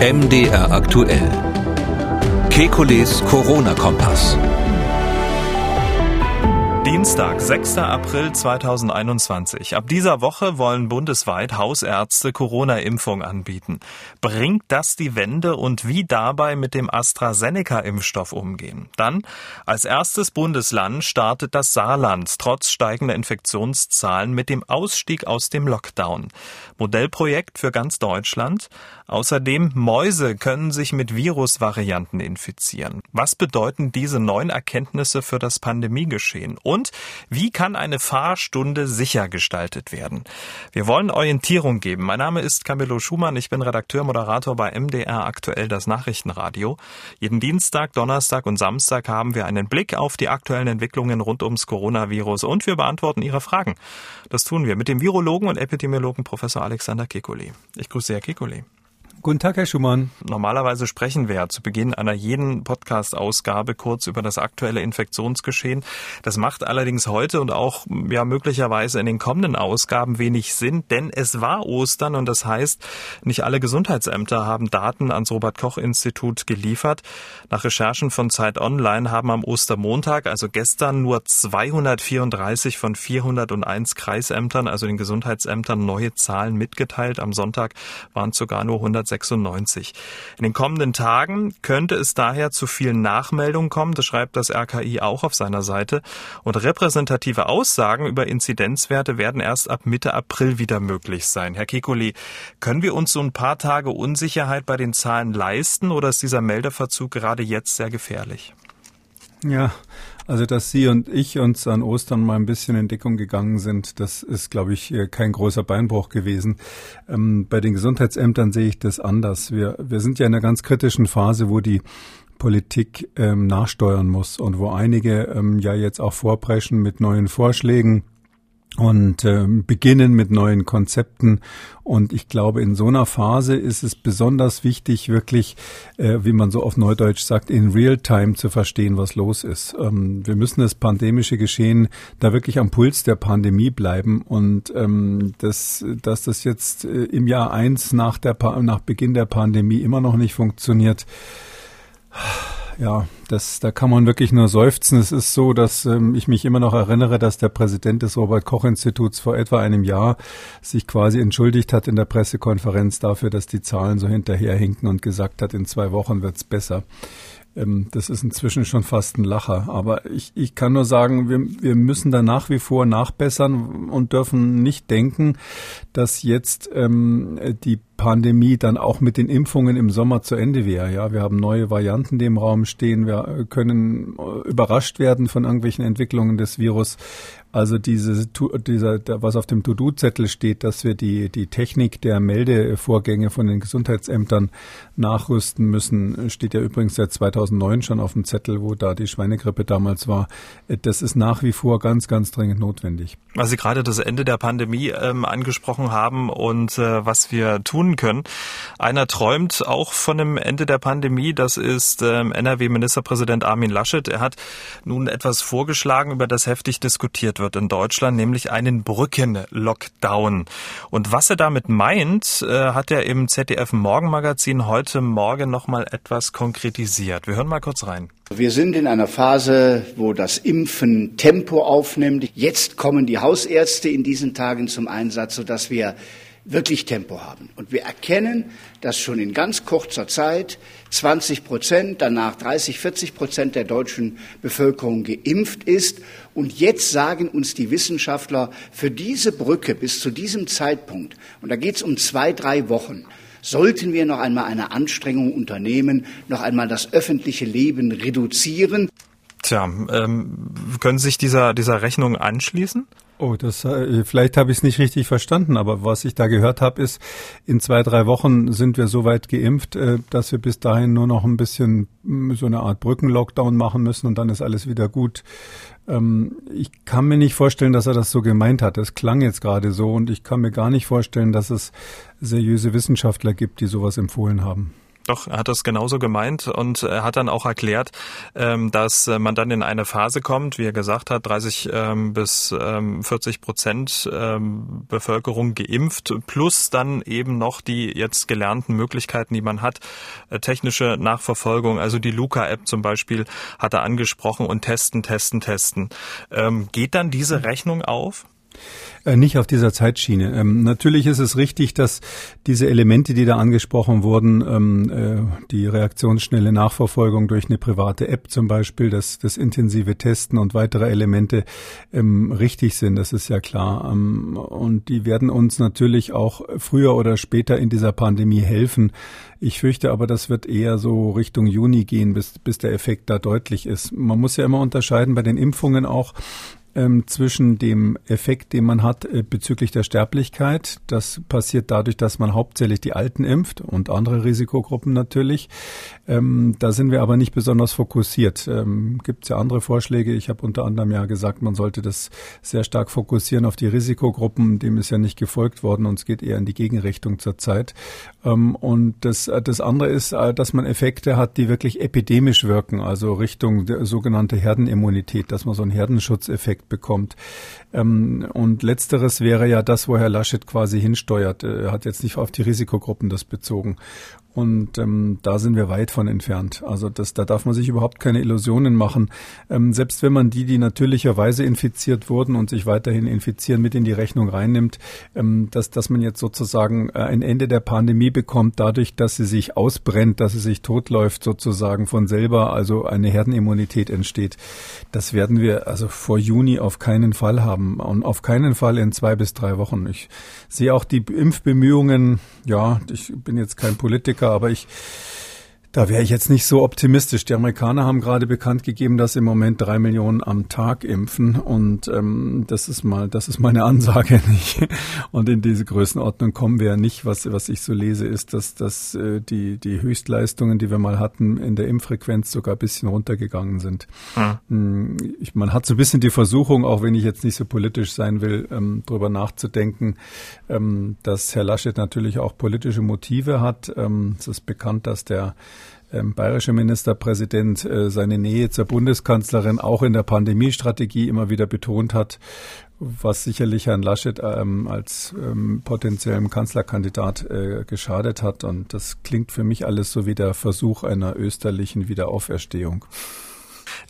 MDR aktuell. Kekules Corona-Kompass. Dienstag, 6. April 2021. Ab dieser Woche wollen bundesweit Hausärzte Corona-Impfung anbieten. Bringt das die Wende und wie dabei mit dem AstraZeneca-Impfstoff umgehen? Dann, als erstes Bundesland startet das Saarland trotz steigender Infektionszahlen mit dem Ausstieg aus dem Lockdown. Modellprojekt für ganz Deutschland. Außerdem Mäuse können sich mit Virusvarianten infizieren. Was bedeuten diese neuen Erkenntnisse für das Pandemiegeschehen? Und wie kann eine Fahrstunde sicher gestaltet werden? Wir wollen Orientierung geben. Mein Name ist Camillo Schumann. Ich bin Redakteur, Moderator bei MDR aktuell das Nachrichtenradio. Jeden Dienstag, Donnerstag und Samstag haben wir einen Blick auf die aktuellen Entwicklungen rund ums Coronavirus und wir beantworten Ihre Fragen. Das tun wir mit dem Virologen und Epidemiologen Professor Alexander Kekulé. Ich grüße Herr Kekulé. Guten Tag, Herr Schumann. Normalerweise sprechen wir ja zu Beginn einer jeden Podcast-Ausgabe kurz über das aktuelle Infektionsgeschehen. Das macht allerdings heute und auch ja möglicherweise in den kommenden Ausgaben wenig Sinn, denn es war Ostern und das heißt, nicht alle Gesundheitsämter haben Daten ans Robert-Koch-Institut geliefert. Nach Recherchen von Zeit Online haben am Ostermontag, also gestern, nur 234 von 401 Kreisämtern, also den Gesundheitsämtern, neue Zahlen mitgeteilt. Am Sonntag waren sogar nur 100 1996. In den kommenden Tagen könnte es daher zu vielen Nachmeldungen kommen, das schreibt das RKI auch auf seiner Seite. Und repräsentative Aussagen über Inzidenzwerte werden erst ab Mitte April wieder möglich sein. Herr Kikoli, können wir uns so ein paar Tage Unsicherheit bei den Zahlen leisten oder ist dieser Meldeverzug gerade jetzt sehr gefährlich? Ja, also dass Sie und ich uns an Ostern mal ein bisschen in Deckung gegangen sind, das ist, glaube ich, äh, kein großer Beinbruch gewesen. Ähm, bei den Gesundheitsämtern sehe ich das anders. Wir, wir sind ja in einer ganz kritischen Phase, wo die Politik ähm, nachsteuern muss und wo einige ähm, ja jetzt auch vorpreschen mit neuen Vorschlägen und äh, beginnen mit neuen Konzepten. Und ich glaube, in so einer Phase ist es besonders wichtig, wirklich, äh, wie man so auf Neudeutsch sagt, in Real-Time zu verstehen, was los ist. Ähm, wir müssen das pandemische Geschehen da wirklich am Puls der Pandemie bleiben. Und ähm, das, dass das jetzt äh, im Jahr eins nach, der nach Beginn der Pandemie immer noch nicht funktioniert, ja, das, da kann man wirklich nur seufzen. Es ist so, dass ähm, ich mich immer noch erinnere, dass der Präsident des Robert Koch Instituts vor etwa einem Jahr sich quasi entschuldigt hat in der Pressekonferenz dafür, dass die Zahlen so hinterherhinken und gesagt hat, in zwei Wochen wird's besser. Ähm, das ist inzwischen schon fast ein Lacher. Aber ich, ich kann nur sagen, wir, wir müssen da nach wie vor nachbessern und dürfen nicht denken, dass jetzt ähm, die Pandemie dann auch mit den Impfungen im Sommer zu Ende wäre. Ja, wir haben neue Varianten, die im Raum stehen. Wir können äh, überrascht werden von irgendwelchen Entwicklungen des Virus. Also diese, dieser, was auf dem To-Do-Zettel steht, dass wir die, die Technik der Meldevorgänge von den Gesundheitsämtern nachrüsten müssen, steht ja übrigens seit 2009 schon auf dem Zettel, wo da die Schweinegrippe damals war. Das ist nach wie vor ganz, ganz dringend notwendig. Weil Sie gerade das Ende der Pandemie ähm, angesprochen haben und äh, was wir tun können. Einer träumt auch von dem Ende der Pandemie. Das ist ähm, NRW-Ministerpräsident Armin Laschet. Er hat nun etwas vorgeschlagen, über das heftig diskutiert wird in Deutschland, nämlich einen Brücken-Lockdown. Und was er damit meint, äh, hat er im ZDF Morgenmagazin heute Morgen nochmal etwas konkretisiert. Wir hören mal kurz rein. Wir sind in einer Phase, wo das Impfen Tempo aufnimmt. Jetzt kommen die Hausärzte in diesen Tagen zum Einsatz, sodass wir wirklich Tempo haben. Und wir erkennen, dass schon in ganz kurzer Zeit 20 Prozent, danach 30, 40 Prozent der deutschen Bevölkerung geimpft ist. Und jetzt sagen uns die Wissenschaftler, für diese Brücke bis zu diesem Zeitpunkt, und da geht es um zwei, drei Wochen, sollten wir noch einmal eine Anstrengung unternehmen, noch einmal das öffentliche Leben reduzieren. Tja, ähm, können Sie sich dieser, dieser Rechnung anschließen? Oh, das äh, vielleicht habe ich es nicht richtig verstanden, aber was ich da gehört habe, ist, in zwei, drei Wochen sind wir so weit geimpft, äh, dass wir bis dahin nur noch ein bisschen mm, so eine Art Brückenlockdown machen müssen und dann ist alles wieder gut. Ähm, ich kann mir nicht vorstellen, dass er das so gemeint hat. Das klang jetzt gerade so und ich kann mir gar nicht vorstellen, dass es seriöse Wissenschaftler gibt, die sowas empfohlen haben. Doch, er hat das genauso gemeint und er hat dann auch erklärt, ähm, dass äh, man dann in eine Phase kommt, wie er gesagt hat, 30 ähm, bis 40 ähm, Prozent Bevölkerung geimpft, plus dann eben noch die jetzt gelernten Möglichkeiten, die man hat, äh, technische Nachverfolgung, also die Luca-App zum Beispiel hat er angesprochen und testen, testen, testen. Geht dann diese Rechnung auf? Äh, nicht auf dieser Zeitschiene. Ähm, natürlich ist es richtig, dass diese Elemente, die da angesprochen wurden, ähm, äh, die reaktionsschnelle Nachverfolgung durch eine private App zum Beispiel, das, das intensive Testen und weitere Elemente ähm, richtig sind. Das ist ja klar. Ähm, und die werden uns natürlich auch früher oder später in dieser Pandemie helfen. Ich fürchte aber, das wird eher so Richtung Juni gehen, bis, bis der Effekt da deutlich ist. Man muss ja immer unterscheiden bei den Impfungen auch ähm, zwischen dem Effekt, den man hat äh, bezüglich der Sterblichkeit. Das passiert dadurch, dass man hauptsächlich die Alten impft und andere Risikogruppen natürlich. Ähm, da sind wir aber nicht besonders fokussiert. Ähm, Gibt es ja andere Vorschläge. Ich habe unter anderem ja gesagt, man sollte das sehr stark fokussieren auf die Risikogruppen. Dem ist ja nicht gefolgt worden und es geht eher in die Gegenrichtung zurzeit. Ähm, und das, äh, das andere ist, äh, dass man Effekte hat, die wirklich epidemisch wirken, also Richtung sogenannte Herdenimmunität, dass man so einen Herdenschutzeffekt bekommt. Ähm, und letzteres wäre ja das, wo Herr Laschet quasi hinsteuert. Er hat jetzt nicht auf die Risikogruppen das bezogen. Und ähm, da sind wir weit von entfernt. Also das, da darf man sich überhaupt keine Illusionen machen. Ähm, selbst wenn man die, die natürlicherweise infiziert wurden und sich weiterhin infizieren, mit in die Rechnung reinnimmt, ähm, dass, dass man jetzt sozusagen äh, ein Ende der Pandemie bekommt, dadurch, dass sie sich ausbrennt, dass sie sich totläuft sozusagen von selber, also eine Herdenimmunität entsteht. Das werden wir also vor Juni auf keinen Fall haben und auf keinen Fall in zwei bis drei Wochen. Ich sehe auch die Impfbemühungen, ja, ich bin jetzt kein Politiker, aber ich da wäre ich jetzt nicht so optimistisch. Die Amerikaner haben gerade bekannt gegeben, dass sie im Moment drei Millionen am Tag impfen und ähm, das ist mal, das ist meine Ansage nicht. Und in diese Größenordnung kommen wir ja nicht. Was was ich so lese, ist, dass dass äh, die die Höchstleistungen, die wir mal hatten, in der Impffrequenz sogar ein bisschen runtergegangen sind. Hm. Ich, man hat so ein bisschen die Versuchung, auch wenn ich jetzt nicht so politisch sein will, ähm, darüber nachzudenken, ähm, dass Herr Laschet natürlich auch politische Motive hat. Ähm, es ist bekannt, dass der ähm, bayerische Ministerpräsident äh, seine Nähe zur Bundeskanzlerin auch in der Pandemiestrategie immer wieder betont hat, was sicherlich Herrn Laschet ähm, als ähm, potenziellem Kanzlerkandidat äh, geschadet hat. Und das klingt für mich alles so wie der Versuch einer österlichen Wiederauferstehung.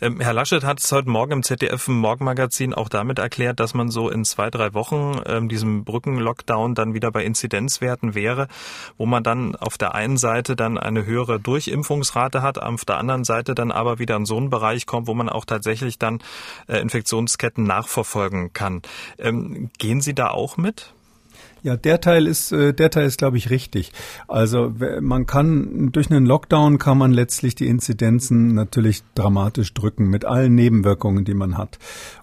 Ähm, Herr Laschet hat es heute Morgen im ZDF im Morgenmagazin auch damit erklärt, dass man so in zwei, drei Wochen ähm, diesem Brückenlockdown dann wieder bei Inzidenzwerten wäre, wo man dann auf der einen Seite dann eine höhere Durchimpfungsrate hat, auf der anderen Seite dann aber wieder in so einen Bereich kommt, wo man auch tatsächlich dann äh, Infektionsketten nachverfolgen kann. Ähm, gehen Sie da auch mit? Ja, der Teil ist, äh, der Teil ist, glaube ich, richtig. Also man kann durch einen Lockdown kann man letztlich die Inzidenzen natürlich dramatisch drücken mit allen Nebenwirkungen, die man hat.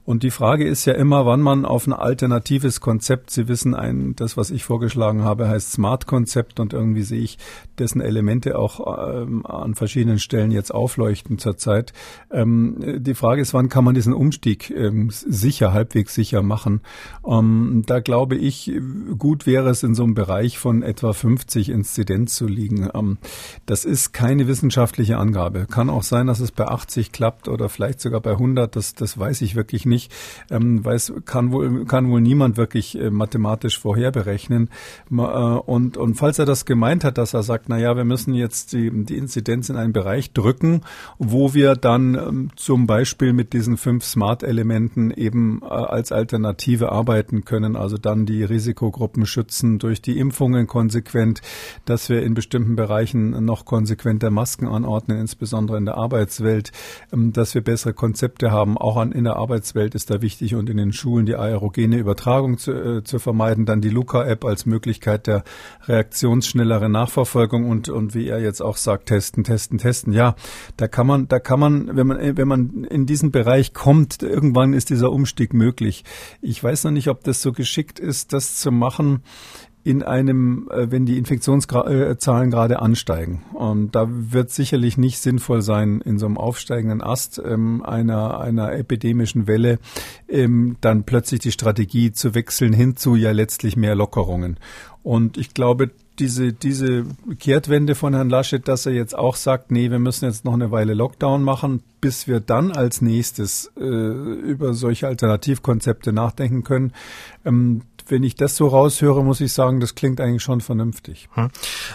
Und die Frage ist ja immer, wann man auf ein alternatives Konzept, Sie wissen, ein, das, was ich vorgeschlagen habe, heißt Smart-Konzept und irgendwie sehe ich dessen Elemente auch ähm, an verschiedenen Stellen jetzt aufleuchten zurzeit. Ähm, die Frage ist, wann kann man diesen Umstieg ähm, sicher, halbwegs sicher machen? Ähm, da glaube ich, gut wäre es in so einem Bereich von etwa 50 Inzidenz zu liegen. Ähm, das ist keine wissenschaftliche Angabe. Kann auch sein, dass es bei 80 klappt oder vielleicht sogar bei 100. Das, das weiß ich wirklich nicht nicht, ähm, weil es kann wohl, kann wohl niemand wirklich äh, mathematisch vorherberechnen. Äh, und, und falls er das gemeint hat, dass er sagt, na ja, wir müssen jetzt die, die Inzidenz in einen Bereich drücken, wo wir dann ähm, zum Beispiel mit diesen fünf Smart-Elementen eben äh, als Alternative arbeiten können, also dann die Risikogruppen schützen durch die Impfungen konsequent, dass wir in bestimmten Bereichen noch konsequenter Masken anordnen, insbesondere in der Arbeitswelt, ähm, dass wir bessere Konzepte haben, auch an, in der Arbeitswelt Umwelt ist da wichtig und in den Schulen die aerogene Übertragung zu, äh, zu vermeiden. Dann die Luca-App als Möglichkeit der reaktionsschnelleren Nachverfolgung und, und wie er jetzt auch sagt, testen, testen, testen. Ja, da kann man, da kann man, wenn man, wenn man in diesen Bereich kommt, irgendwann ist dieser Umstieg möglich. Ich weiß noch nicht, ob das so geschickt ist, das zu machen in einem, äh, wenn die Infektionszahlen gerade ansteigen. Und da wird sicherlich nicht sinnvoll sein, in so einem aufsteigenden Ast ähm, einer, einer epidemischen Welle ähm, dann plötzlich die Strategie zu wechseln hin zu ja letztlich mehr Lockerungen. Und ich glaube, diese, diese Kehrtwende von Herrn Laschet, dass er jetzt auch sagt, nee, wir müssen jetzt noch eine Weile Lockdown machen, bis wir dann als nächstes äh, über solche Alternativkonzepte nachdenken können. Ähm, wenn ich das so raushöre, muss ich sagen, das klingt eigentlich schon vernünftig. Hm.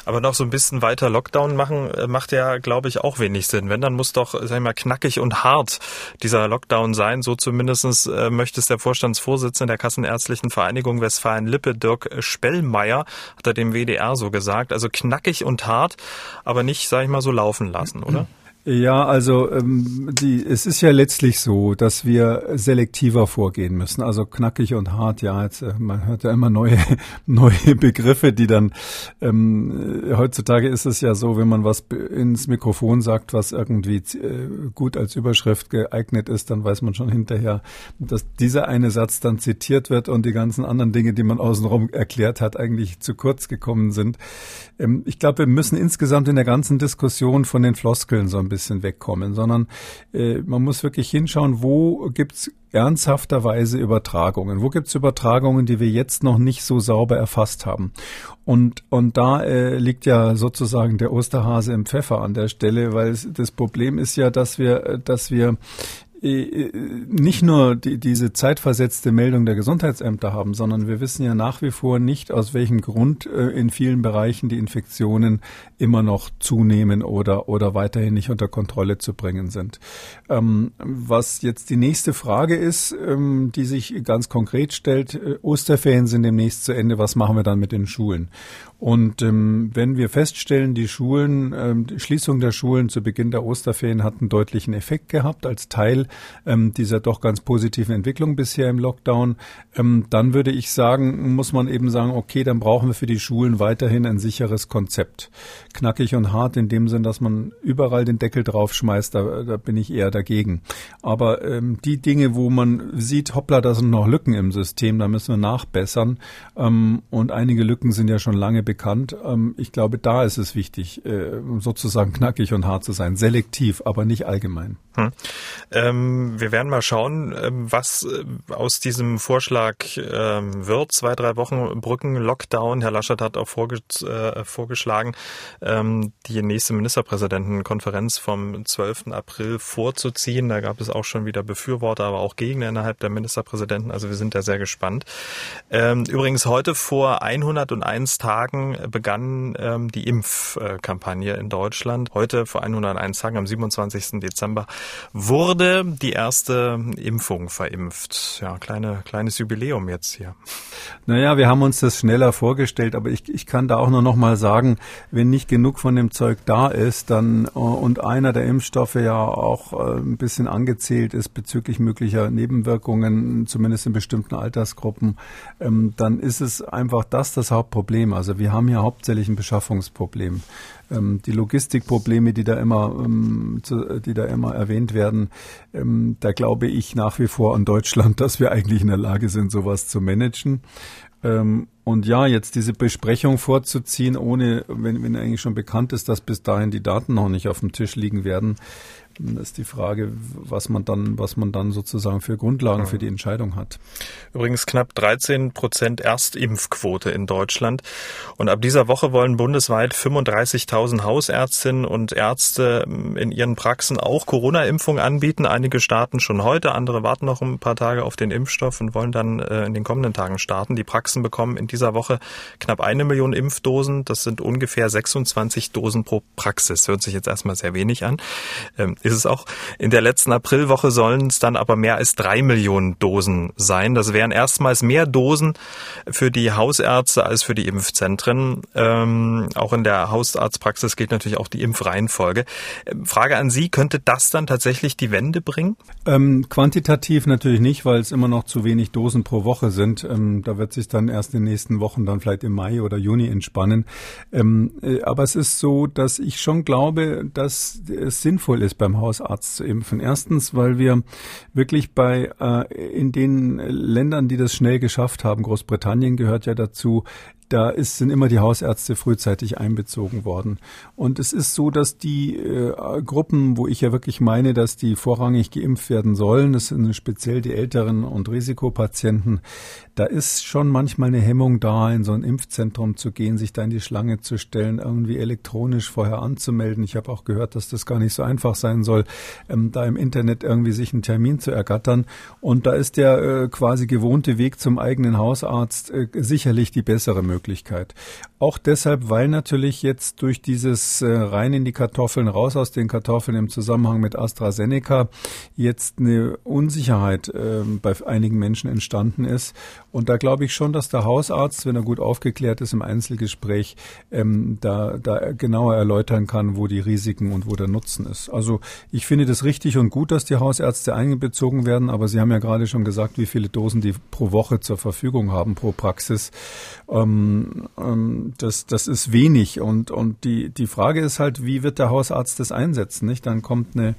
Aber noch so ein bisschen weiter Lockdown machen, äh, macht ja, glaube ich, auch wenig Sinn. Wenn, dann muss doch, sag ich mal, knackig und hart dieser Lockdown sein. So zumindestens äh, möchte es der Vorstandsvorsitzende der Kassenärztlichen Vereinigung Westfalen-Lippe, Dirk Spellmeier, hat er dem WDR so gesagt. Also knackig und hart, aber nicht, sag ich mal, so laufen lassen, oder? Ja, also ähm, die, es ist ja letztlich so, dass wir selektiver vorgehen müssen. Also knackig und hart, ja, jetzt, äh, man hört ja immer neue, neue Begriffe, die dann ähm, heutzutage ist es ja so, wenn man was ins Mikrofon sagt, was irgendwie äh, gut als Überschrift geeignet ist, dann weiß man schon hinterher, dass dieser eine Satz dann zitiert wird und die ganzen anderen Dinge, die man außenrum erklärt hat, eigentlich zu kurz gekommen sind. Ähm, ich glaube, wir müssen insgesamt in der ganzen Diskussion von den Floskeln so ein bisschen wegkommen, sondern äh, man muss wirklich hinschauen, wo gibt's ernsthafterweise Übertragungen? Wo gibt's Übertragungen, die wir jetzt noch nicht so sauber erfasst haben? Und, und da äh, liegt ja sozusagen der Osterhase im Pfeffer an der Stelle, weil es, das Problem ist ja, dass wir, dass wir äh, äh, nicht nur die, diese zeitversetzte Meldung der Gesundheitsämter haben, sondern wir wissen ja nach wie vor nicht, aus welchem Grund äh, in vielen Bereichen die Infektionen immer noch zunehmen oder, oder weiterhin nicht unter Kontrolle zu bringen sind. Ähm, was jetzt die nächste Frage ist, ähm, die sich ganz konkret stellt, Osterferien sind demnächst zu Ende, was machen wir dann mit den Schulen? Und ähm, wenn wir feststellen, die Schulen, ähm, die Schließung der Schulen zu Beginn der Osterferien hat einen deutlichen Effekt gehabt als Teil ähm, dieser doch ganz positiven Entwicklung bisher im Lockdown, ähm, dann würde ich sagen, muss man eben sagen, okay, dann brauchen wir für die Schulen weiterhin ein sicheres Konzept. Knackig und hart in dem Sinn, dass man überall den Deckel draufschmeißt, da, da bin ich eher dagegen. Aber ähm, die Dinge, wo man sieht, hoppla, da sind noch Lücken im System, da müssen wir nachbessern. Ähm, und einige Lücken sind ja schon lange bekannt. Ähm, ich glaube, da ist es wichtig, äh, sozusagen knackig und hart zu sein. Selektiv, aber nicht allgemein. Hm. Ähm, wir werden mal schauen, ähm, was äh, aus diesem Vorschlag ähm, wird. Zwei, drei Wochen Brücken-Lockdown. Herr Laschet hat auch äh, vorgeschlagen, die nächste Ministerpräsidentenkonferenz vom 12. April vorzuziehen. Da gab es auch schon wieder Befürworter, aber auch Gegner innerhalb der Ministerpräsidenten. Also wir sind da sehr gespannt. Übrigens heute vor 101 Tagen begann die Impfkampagne in Deutschland. Heute vor 101 Tagen, am 27. Dezember, wurde die erste Impfung verimpft. Ja, kleine, kleines Jubiläum jetzt hier. Naja, wir haben uns das schneller vorgestellt, aber ich, ich kann da auch nur noch mal sagen, wenn nicht genug von dem Zeug da ist, dann äh, und einer der Impfstoffe ja auch äh, ein bisschen angezählt ist bezüglich möglicher Nebenwirkungen, zumindest in bestimmten Altersgruppen, ähm, dann ist es einfach das das Hauptproblem. Also wir haben ja hauptsächlich ein Beschaffungsproblem. Ähm, die Logistikprobleme, die da immer, ähm, zu, die da immer erwähnt werden, ähm, da glaube ich nach wie vor an Deutschland, dass wir eigentlich in der Lage sind, sowas zu managen. Ähm, und ja, jetzt diese Besprechung vorzuziehen, ohne, wenn, wenn eigentlich schon bekannt ist, dass bis dahin die Daten noch nicht auf dem Tisch liegen werden, ist die Frage, was man dann, was man dann sozusagen für Grundlagen für die Entscheidung hat. Übrigens knapp 13 Prozent Erstimpfquote in Deutschland. Und ab dieser Woche wollen bundesweit 35.000 Hausärztinnen und Ärzte in ihren Praxen auch Corona-Impfung anbieten. Einige starten schon heute, andere warten noch ein paar Tage auf den Impfstoff und wollen dann äh, in den kommenden Tagen starten. Die Praxen bekommen in dieser Woche knapp eine Million Impfdosen. Das sind ungefähr 26 Dosen pro Praxis. Hört sich jetzt erstmal sehr wenig an. Ist es auch. In der letzten Aprilwoche sollen es dann aber mehr als drei Millionen Dosen sein. Das wären erstmals mehr Dosen für die Hausärzte als für die Impfzentren. Ähm, auch in der Hausarztpraxis gilt natürlich auch die Impfreihenfolge. Ähm, Frage an Sie, könnte das dann tatsächlich die Wende bringen? Ähm, quantitativ natürlich nicht, weil es immer noch zu wenig Dosen pro Woche sind. Ähm, da wird sich dann erst in den nächsten Wochen, dann vielleicht im Mai oder Juni entspannen. Ähm, äh, aber es ist so, dass ich schon glaube, dass es sinnvoll ist, beim Hausarzt zu impfen. Erstens, weil wir wirklich bei äh, in den Ländern, die das schnell geschafft haben, Großbritannien gehört ja dazu, da ist, sind immer die Hausärzte frühzeitig einbezogen worden. Und es ist so, dass die äh, Gruppen, wo ich ja wirklich meine, dass die vorrangig geimpft werden sollen, das sind speziell die Älteren und Risikopatienten, da ist schon manchmal eine Hemmung da, in so ein Impfzentrum zu gehen, sich da in die Schlange zu stellen, irgendwie elektronisch vorher anzumelden. Ich habe auch gehört, dass das gar nicht so einfach sein soll, ähm, da im Internet irgendwie sich einen Termin zu ergattern. Und da ist der äh, quasi gewohnte Weg zum eigenen Hausarzt äh, sicherlich die bessere Möglichkeit. Auch deshalb, weil natürlich jetzt durch dieses äh, rein in die Kartoffeln, raus aus den Kartoffeln im Zusammenhang mit AstraZeneca jetzt eine Unsicherheit äh, bei einigen Menschen entstanden ist. Und da glaube ich schon, dass der Hausarzt, wenn er gut aufgeklärt ist im Einzelgespräch, ähm, da, da genauer erläutern kann, wo die Risiken und wo der Nutzen ist. Also ich finde das richtig und gut, dass die Hausärzte einbezogen werden, aber Sie haben ja gerade schon gesagt, wie viele Dosen die pro Woche zur Verfügung haben, pro Praxis. Ähm, ähm, das, das ist wenig. Und, und die, die Frage ist halt, wie wird der Hausarzt das einsetzen? Nicht? Dann kommt eine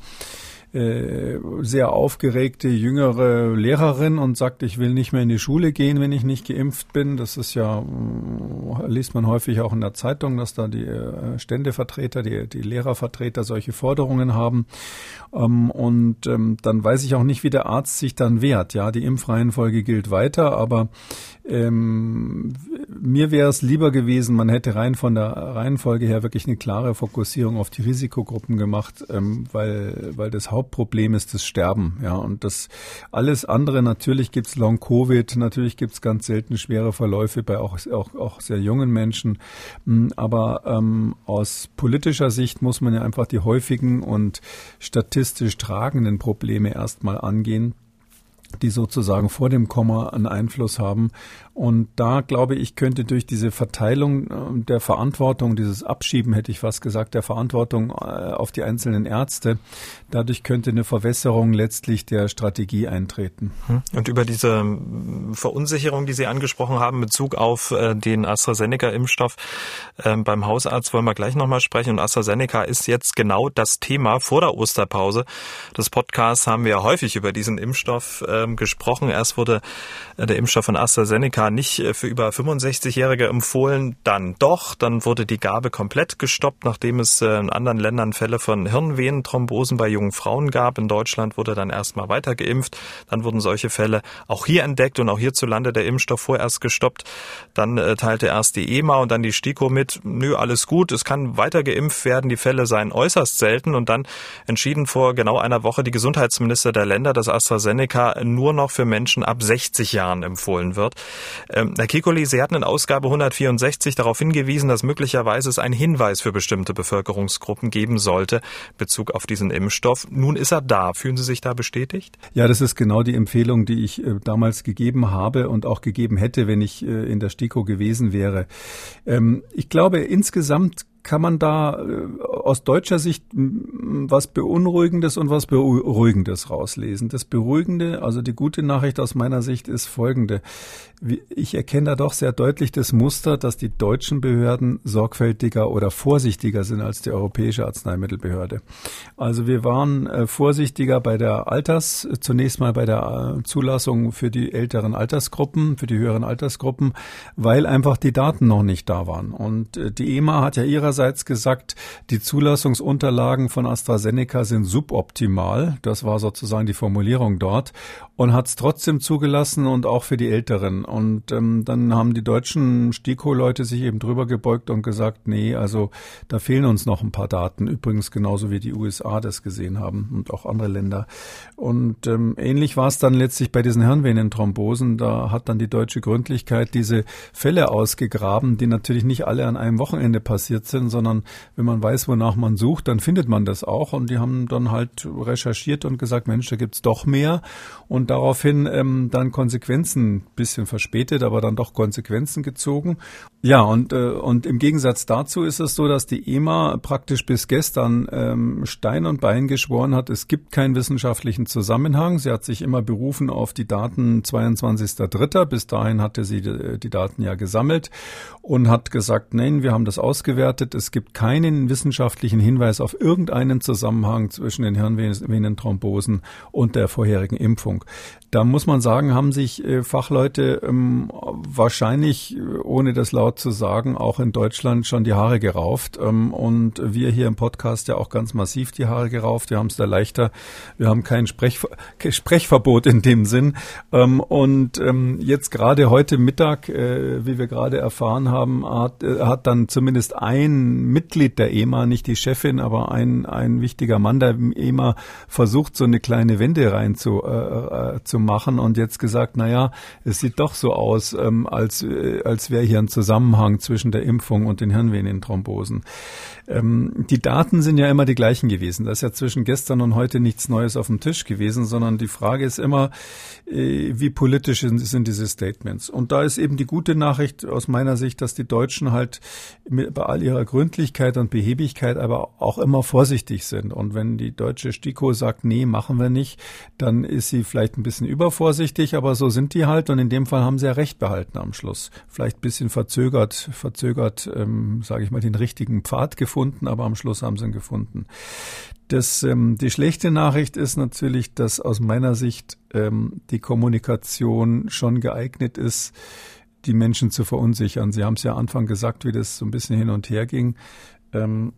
äh, sehr aufgeregte jüngere Lehrerin und sagt, ich will nicht mehr in die Schule gehen, wenn ich nicht geimpft bin. Das ist ja, äh, liest man häufig auch in der Zeitung, dass da die äh, Ständevertreter, die, die Lehrervertreter solche Forderungen haben. Ähm, und ähm, dann weiß ich auch nicht, wie der Arzt sich dann wehrt. Ja, die Impfreihenfolge gilt weiter, aber ähm, mir wäre es lieber gewesen, man hätte rein von der Reihenfolge her wirklich eine klare Fokussierung auf die Risikogruppen gemacht, ähm, weil, weil das Hauptproblem ist das Sterben. Ja, und das alles andere, natürlich gibt's Long-Covid, natürlich gibt's ganz selten schwere Verläufe bei auch, auch, auch sehr jungen Menschen. Hm, aber ähm, aus politischer Sicht muss man ja einfach die häufigen und statistisch tragenden Probleme erstmal angehen die sozusagen vor dem Komma einen Einfluss haben. Und da glaube ich, könnte durch diese Verteilung äh, der Verantwortung, dieses Abschieben, hätte ich fast gesagt, der Verantwortung äh, auf die einzelnen Ärzte, dadurch könnte eine Verwässerung letztlich der Strategie eintreten. Hm. Und über diese ähm, Verunsicherung, die Sie angesprochen haben, in Bezug auf äh, den AstraZeneca-Impfstoff ähm, beim Hausarzt, wollen wir gleich nochmal sprechen. Und AstraZeneca ist jetzt genau das Thema vor der Osterpause des Podcasts haben wir ja häufig über diesen Impfstoff ähm, gesprochen. Erst wurde der Impfstoff von AstraZeneca AstraZeneca nicht äh, für über 65-Jährige empfohlen, dann doch. Dann wurde die Gabe komplett gestoppt, nachdem es äh, in anderen Ländern Fälle von Hirnvenenthrombosen bei jungen Frauen gab. In Deutschland wurde dann erstmal weiter geimpft. Dann wurden solche Fälle auch hier entdeckt und auch hierzulande der Impfstoff vorerst gestoppt. Dann äh, teilte erst die EMA und dann die STIKO mit, nö, alles gut, es kann weiter geimpft werden, die Fälle seien äußerst selten und dann entschieden vor genau einer Woche die Gesundheitsminister der Länder, dass AstraZeneca nur noch für Menschen ab 60 Jahren empfohlen wird. Ähm, Herr Kikoli, Sie hatten in Ausgabe 164 darauf hingewiesen, dass möglicherweise es einen Hinweis für bestimmte Bevölkerungsgruppen geben sollte, Bezug auf diesen Impfstoff. Nun ist er da. Fühlen Sie sich da bestätigt? Ja, das ist genau die Empfehlung, die ich äh, damals gegeben habe und auch gegeben hätte, wenn ich äh, in der STIKO gewesen wäre. Ähm, ich glaube, insgesamt kann man da äh, aus deutscher Sicht was Beunruhigendes und was Beruhigendes rauslesen. Das Beruhigende, also die gute Nachricht aus meiner Sicht ist folgende. Ich erkenne da doch sehr deutlich das Muster, dass die deutschen Behörden sorgfältiger oder vorsichtiger sind als die Europäische Arzneimittelbehörde. Also wir waren äh, vorsichtiger bei der Alters, zunächst mal bei der äh, Zulassung für die älteren Altersgruppen, für die höheren Altersgruppen, weil einfach die Daten noch nicht da waren. Und die EMA hat ja ihrer einerseits gesagt, die Zulassungsunterlagen von AstraZeneca sind suboptimal. Das war sozusagen die Formulierung dort und hat es trotzdem zugelassen und auch für die Älteren. Und ähm, dann haben die deutschen STIKO-Leute sich eben drüber gebeugt und gesagt, nee, also da fehlen uns noch ein paar Daten. Übrigens genauso wie die USA das gesehen haben und auch andere Länder. Und ähm, ähnlich war es dann letztlich bei diesen Hirnvenenthrombosen. Da hat dann die deutsche Gründlichkeit diese Fälle ausgegraben, die natürlich nicht alle an einem Wochenende passiert sind, sondern wenn man weiß, wonach man sucht, dann findet man das auch. Und die haben dann halt recherchiert und gesagt, Mensch, da gibt's doch mehr. Und daraufhin ähm, dann Konsequenzen, bisschen verspätet, aber dann doch Konsequenzen gezogen. Ja, und, äh, und im Gegensatz dazu ist es so, dass die EMA praktisch bis gestern ähm, Stein und Bein geschworen hat, es gibt keinen wissenschaftlichen Zusammenhang. Sie hat sich immer berufen auf die Daten 22.3. Bis dahin hatte sie die, die Daten ja gesammelt und hat gesagt, nein, wir haben das ausgewertet, es gibt keinen wissenschaftlichen Hinweis auf irgendeinen Zusammenhang zwischen den Hirnvenenthrombosen und der vorherigen Impfung. Da muss man sagen, haben sich äh, Fachleute ähm, wahrscheinlich, ohne das laut zu sagen, auch in Deutschland schon die Haare gerauft. Ähm, und wir hier im Podcast ja auch ganz massiv die Haare gerauft. Wir haben es da leichter. Wir haben kein Sprech, Sprechverbot in dem Sinn. Ähm, und ähm, jetzt gerade heute Mittag, äh, wie wir gerade erfahren haben, hat, äh, hat dann zumindest ein Mitglied der EMA, nicht die Chefin, aber ein, ein wichtiger Mann der EMA versucht, so eine kleine Wende rein zu, äh, äh zu machen und jetzt gesagt, na ja, es sieht doch so aus, ähm, als, äh, als wäre hier ein Zusammenhang zwischen der Impfung und den Hirnvenenthrombosen. Ähm, die Daten sind ja immer die gleichen gewesen. Da ist ja zwischen gestern und heute nichts Neues auf dem Tisch gewesen, sondern die Frage ist immer, äh, wie politisch sind, sind diese Statements. Und da ist eben die gute Nachricht aus meiner Sicht, dass die Deutschen halt mit, bei all ihrer Gründlichkeit und Behebigkeit aber auch immer vorsichtig sind. Und wenn die deutsche STIKO sagt, nee, machen wir nicht, dann ist sie vielleicht ein bisschen übervorsichtig, aber so sind die halt. Und in dem Fall haben sie ja recht behalten am Schluss. Vielleicht ein bisschen verzögert, verzögert, ähm, sage ich mal, den richtigen Pfad gefunden, aber am Schluss haben sie ihn gefunden. Das, ähm, die schlechte Nachricht ist natürlich, dass aus meiner Sicht ähm, die Kommunikation schon geeignet ist, die Menschen zu verunsichern. Sie haben es ja Anfang gesagt, wie das so ein bisschen hin und her ging. Ähm,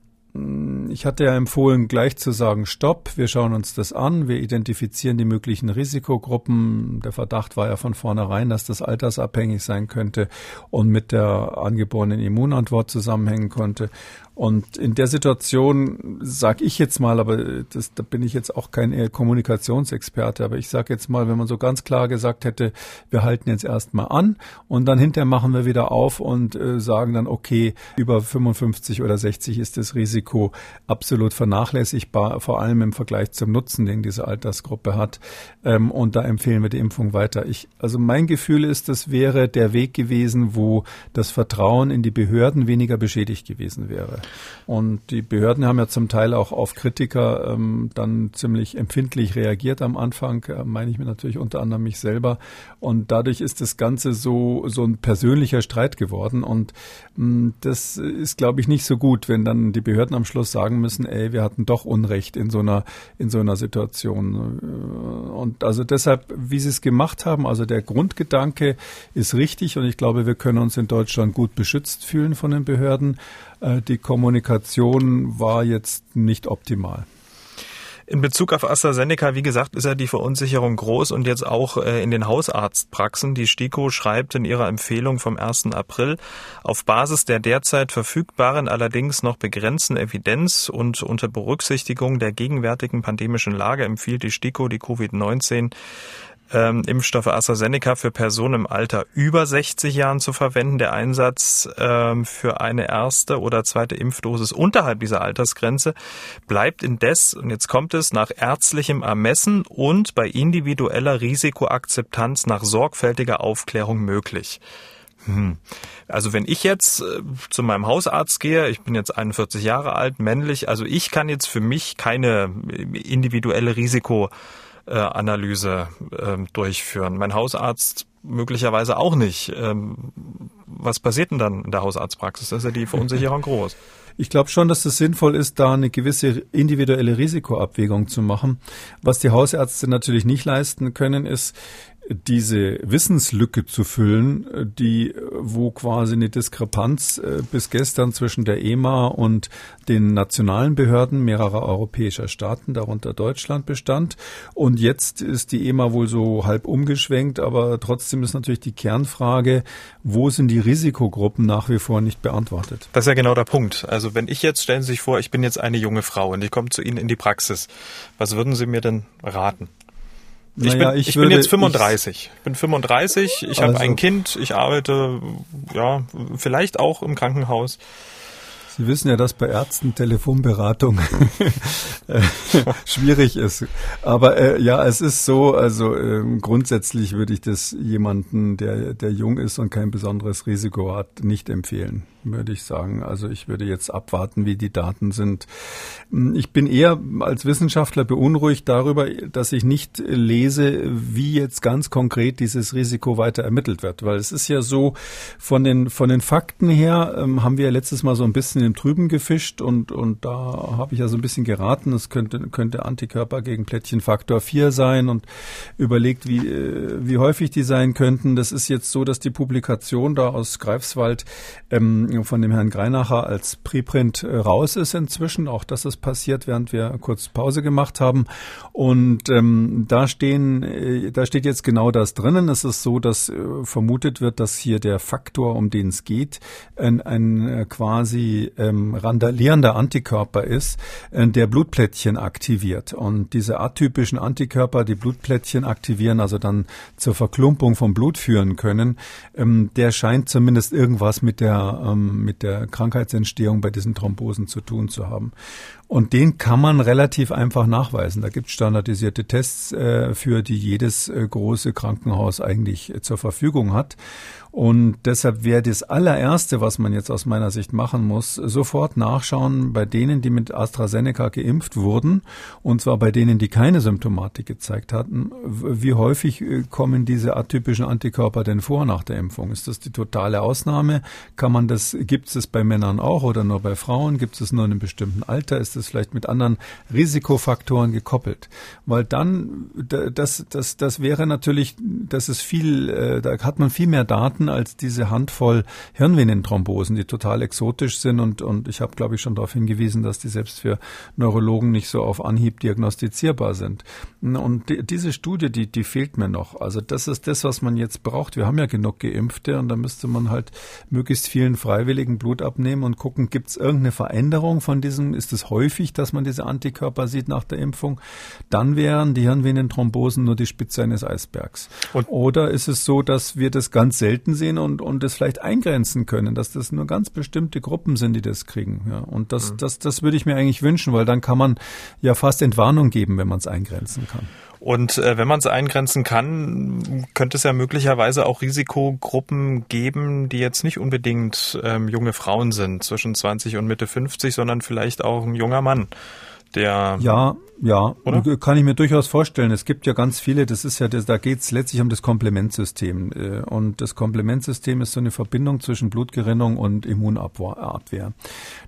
ich hatte ja empfohlen, gleich zu sagen, stopp, wir schauen uns das an, wir identifizieren die möglichen Risikogruppen. Der Verdacht war ja von vornherein, dass das altersabhängig sein könnte und mit der angeborenen Immunantwort zusammenhängen konnte. Und in der Situation sage ich jetzt mal, aber das, da bin ich jetzt auch kein Kommunikationsexperte, aber ich sage jetzt mal, wenn man so ganz klar gesagt hätte, wir halten jetzt erstmal an und dann hinterher machen wir wieder auf und äh, sagen dann, okay, über 55 oder 60 ist das Risiko absolut vernachlässigbar, vor allem im Vergleich zum Nutzen, den diese Altersgruppe hat. Ähm, und da empfehlen wir die Impfung weiter. Ich, also mein Gefühl ist, das wäre der Weg gewesen, wo das Vertrauen in die Behörden weniger beschädigt gewesen wäre. Und die Behörden haben ja zum Teil auch auf Kritiker ähm, dann ziemlich empfindlich reagiert am Anfang, äh, meine ich mir natürlich unter anderem mich selber. Und dadurch ist das Ganze so, so ein persönlicher Streit geworden. Und ähm, das ist, glaube ich, nicht so gut, wenn dann die Behörden am Schluss sagen müssen, ey, wir hatten doch Unrecht in so einer, in so einer Situation. Äh, und also deshalb, wie sie es gemacht haben, also der Grundgedanke ist richtig und ich glaube, wir können uns in Deutschland gut beschützt fühlen von den Behörden. Äh, die Kommunikation war jetzt nicht optimal. In Bezug auf AstraZeneca, wie gesagt, ist ja die Verunsicherung groß und jetzt auch äh, in den Hausarztpraxen. Die STIKO schreibt in ihrer Empfehlung vom 1. April, auf Basis der derzeit verfügbaren, allerdings noch begrenzten Evidenz und unter Berücksichtigung der gegenwärtigen pandemischen Lage empfiehlt die STIKO die Covid-19 ähm, Impfstoffe AstraZeneca für Personen im Alter über 60 Jahren zu verwenden. Der Einsatz ähm, für eine erste oder zweite Impfdosis unterhalb dieser Altersgrenze bleibt indes, und jetzt kommt es, nach ärztlichem Ermessen und bei individueller Risikoakzeptanz nach sorgfältiger Aufklärung möglich. Hm. Also wenn ich jetzt äh, zu meinem Hausarzt gehe, ich bin jetzt 41 Jahre alt, männlich, also ich kann jetzt für mich keine individuelle Risiko äh, Analyse ähm, durchführen. Mein Hausarzt möglicherweise auch nicht. Ähm, was passiert denn dann in der Hausarztpraxis? Da ist ja die Verunsicherung groß. Ich glaube schon, dass es sinnvoll ist, da eine gewisse individuelle Risikoabwägung zu machen. Was die Hausärzte natürlich nicht leisten können, ist diese Wissenslücke zu füllen, die, wo quasi eine Diskrepanz äh, bis gestern zwischen der EMA und den nationalen Behörden mehrerer europäischer Staaten, darunter Deutschland, bestand. Und jetzt ist die EMA wohl so halb umgeschwenkt, aber trotzdem ist natürlich die Kernfrage, wo sind die Risikogruppen nach wie vor nicht beantwortet? Das ist ja genau der Punkt. Also wenn ich jetzt, stellen Sie sich vor, ich bin jetzt eine junge Frau und ich komme zu Ihnen in die Praxis. Was würden Sie mir denn raten? Ich, naja, bin, ich, ich würde, bin jetzt 35. Ich bin 35, ich also, habe ein Kind, ich arbeite ja vielleicht auch im Krankenhaus. Sie wissen ja, dass bei Ärzten Telefonberatung äh, schwierig ist. Aber äh, ja, es ist so, also äh, grundsätzlich würde ich das jemanden, der, der jung ist und kein besonderes Risiko hat, nicht empfehlen. Würde ich sagen. Also ich würde jetzt abwarten, wie die Daten sind. Ich bin eher als Wissenschaftler beunruhigt darüber, dass ich nicht lese, wie jetzt ganz konkret dieses Risiko weiter ermittelt wird. Weil es ist ja so, von den, von den Fakten her ähm, haben wir letztes Mal so ein bisschen im Trüben gefischt und, und da habe ich ja so ein bisschen geraten, es könnte, könnte Antikörper gegen Plättchenfaktor 4 sein und überlegt, wie, äh, wie häufig die sein könnten. Das ist jetzt so, dass die Publikation da aus Greifswald ähm, von dem Herrn Greinacher als Preprint äh, raus ist inzwischen. Auch das ist passiert, während wir kurz Pause gemacht haben. Und ähm, da stehen, äh, da steht jetzt genau das drinnen. Es ist so, dass äh, vermutet wird, dass hier der Faktor, um den es geht, ein, ein äh, quasi ähm, randalierender Antikörper ist, äh, der Blutplättchen aktiviert. Und diese atypischen Antikörper, die Blutplättchen aktivieren, also dann zur Verklumpung vom Blut führen können, ähm, der scheint zumindest irgendwas mit der, ähm, mit der Krankheitsentstehung bei diesen Thrombosen zu tun zu haben. Und den kann man relativ einfach nachweisen. Da gibt es standardisierte Tests äh, für, die jedes äh, große Krankenhaus eigentlich äh, zur Verfügung hat. Und deshalb wäre das allererste, was man jetzt aus meiner Sicht machen muss, sofort nachschauen bei denen, die mit AstraZeneca geimpft wurden, und zwar bei denen, die keine Symptomatik gezeigt hatten. Wie häufig äh, kommen diese atypischen Antikörper denn vor nach der Impfung? Ist das die totale Ausnahme? Kann man das, gibt es es bei Männern auch oder nur bei Frauen? Gibt es nur in einem bestimmten Alter? Ist es vielleicht mit anderen Risikofaktoren gekoppelt? Weil dann, das, das, das wäre natürlich, das ist viel, äh, da hat man viel mehr Daten, als diese Handvoll Hirnvenenthrombosen, die total exotisch sind und, und ich habe, glaube ich, schon darauf hingewiesen, dass die selbst für Neurologen nicht so auf Anhieb diagnostizierbar sind. Und die, diese Studie, die, die fehlt mir noch. Also das ist das, was man jetzt braucht. Wir haben ja genug Geimpfte und da müsste man halt möglichst vielen Freiwilligen Blut abnehmen und gucken, gibt es irgendeine Veränderung von diesem, ist es häufig, dass man diese Antikörper sieht nach der Impfung? Dann wären die Hirnvenenthrombosen nur die Spitze eines Eisbergs. Und Oder ist es so, dass wir das ganz selten sehen und, und das vielleicht eingrenzen können, dass das nur ganz bestimmte Gruppen sind, die das kriegen. Ja. Und das, mhm. das, das würde ich mir eigentlich wünschen, weil dann kann man ja fast Entwarnung geben, wenn man es eingrenzen kann. Und äh, wenn man es eingrenzen kann, könnte es ja möglicherweise auch Risikogruppen geben, die jetzt nicht unbedingt ähm, junge Frauen sind, zwischen 20 und Mitte 50, sondern vielleicht auch ein junger Mann, der ja ja, Oder? kann ich mir durchaus vorstellen. Es gibt ja ganz viele, das ist ja, das, da geht es letztlich um das Komplementsystem. Äh, und das Komplementsystem ist so eine Verbindung zwischen Blutgerinnung und Immunabwehr.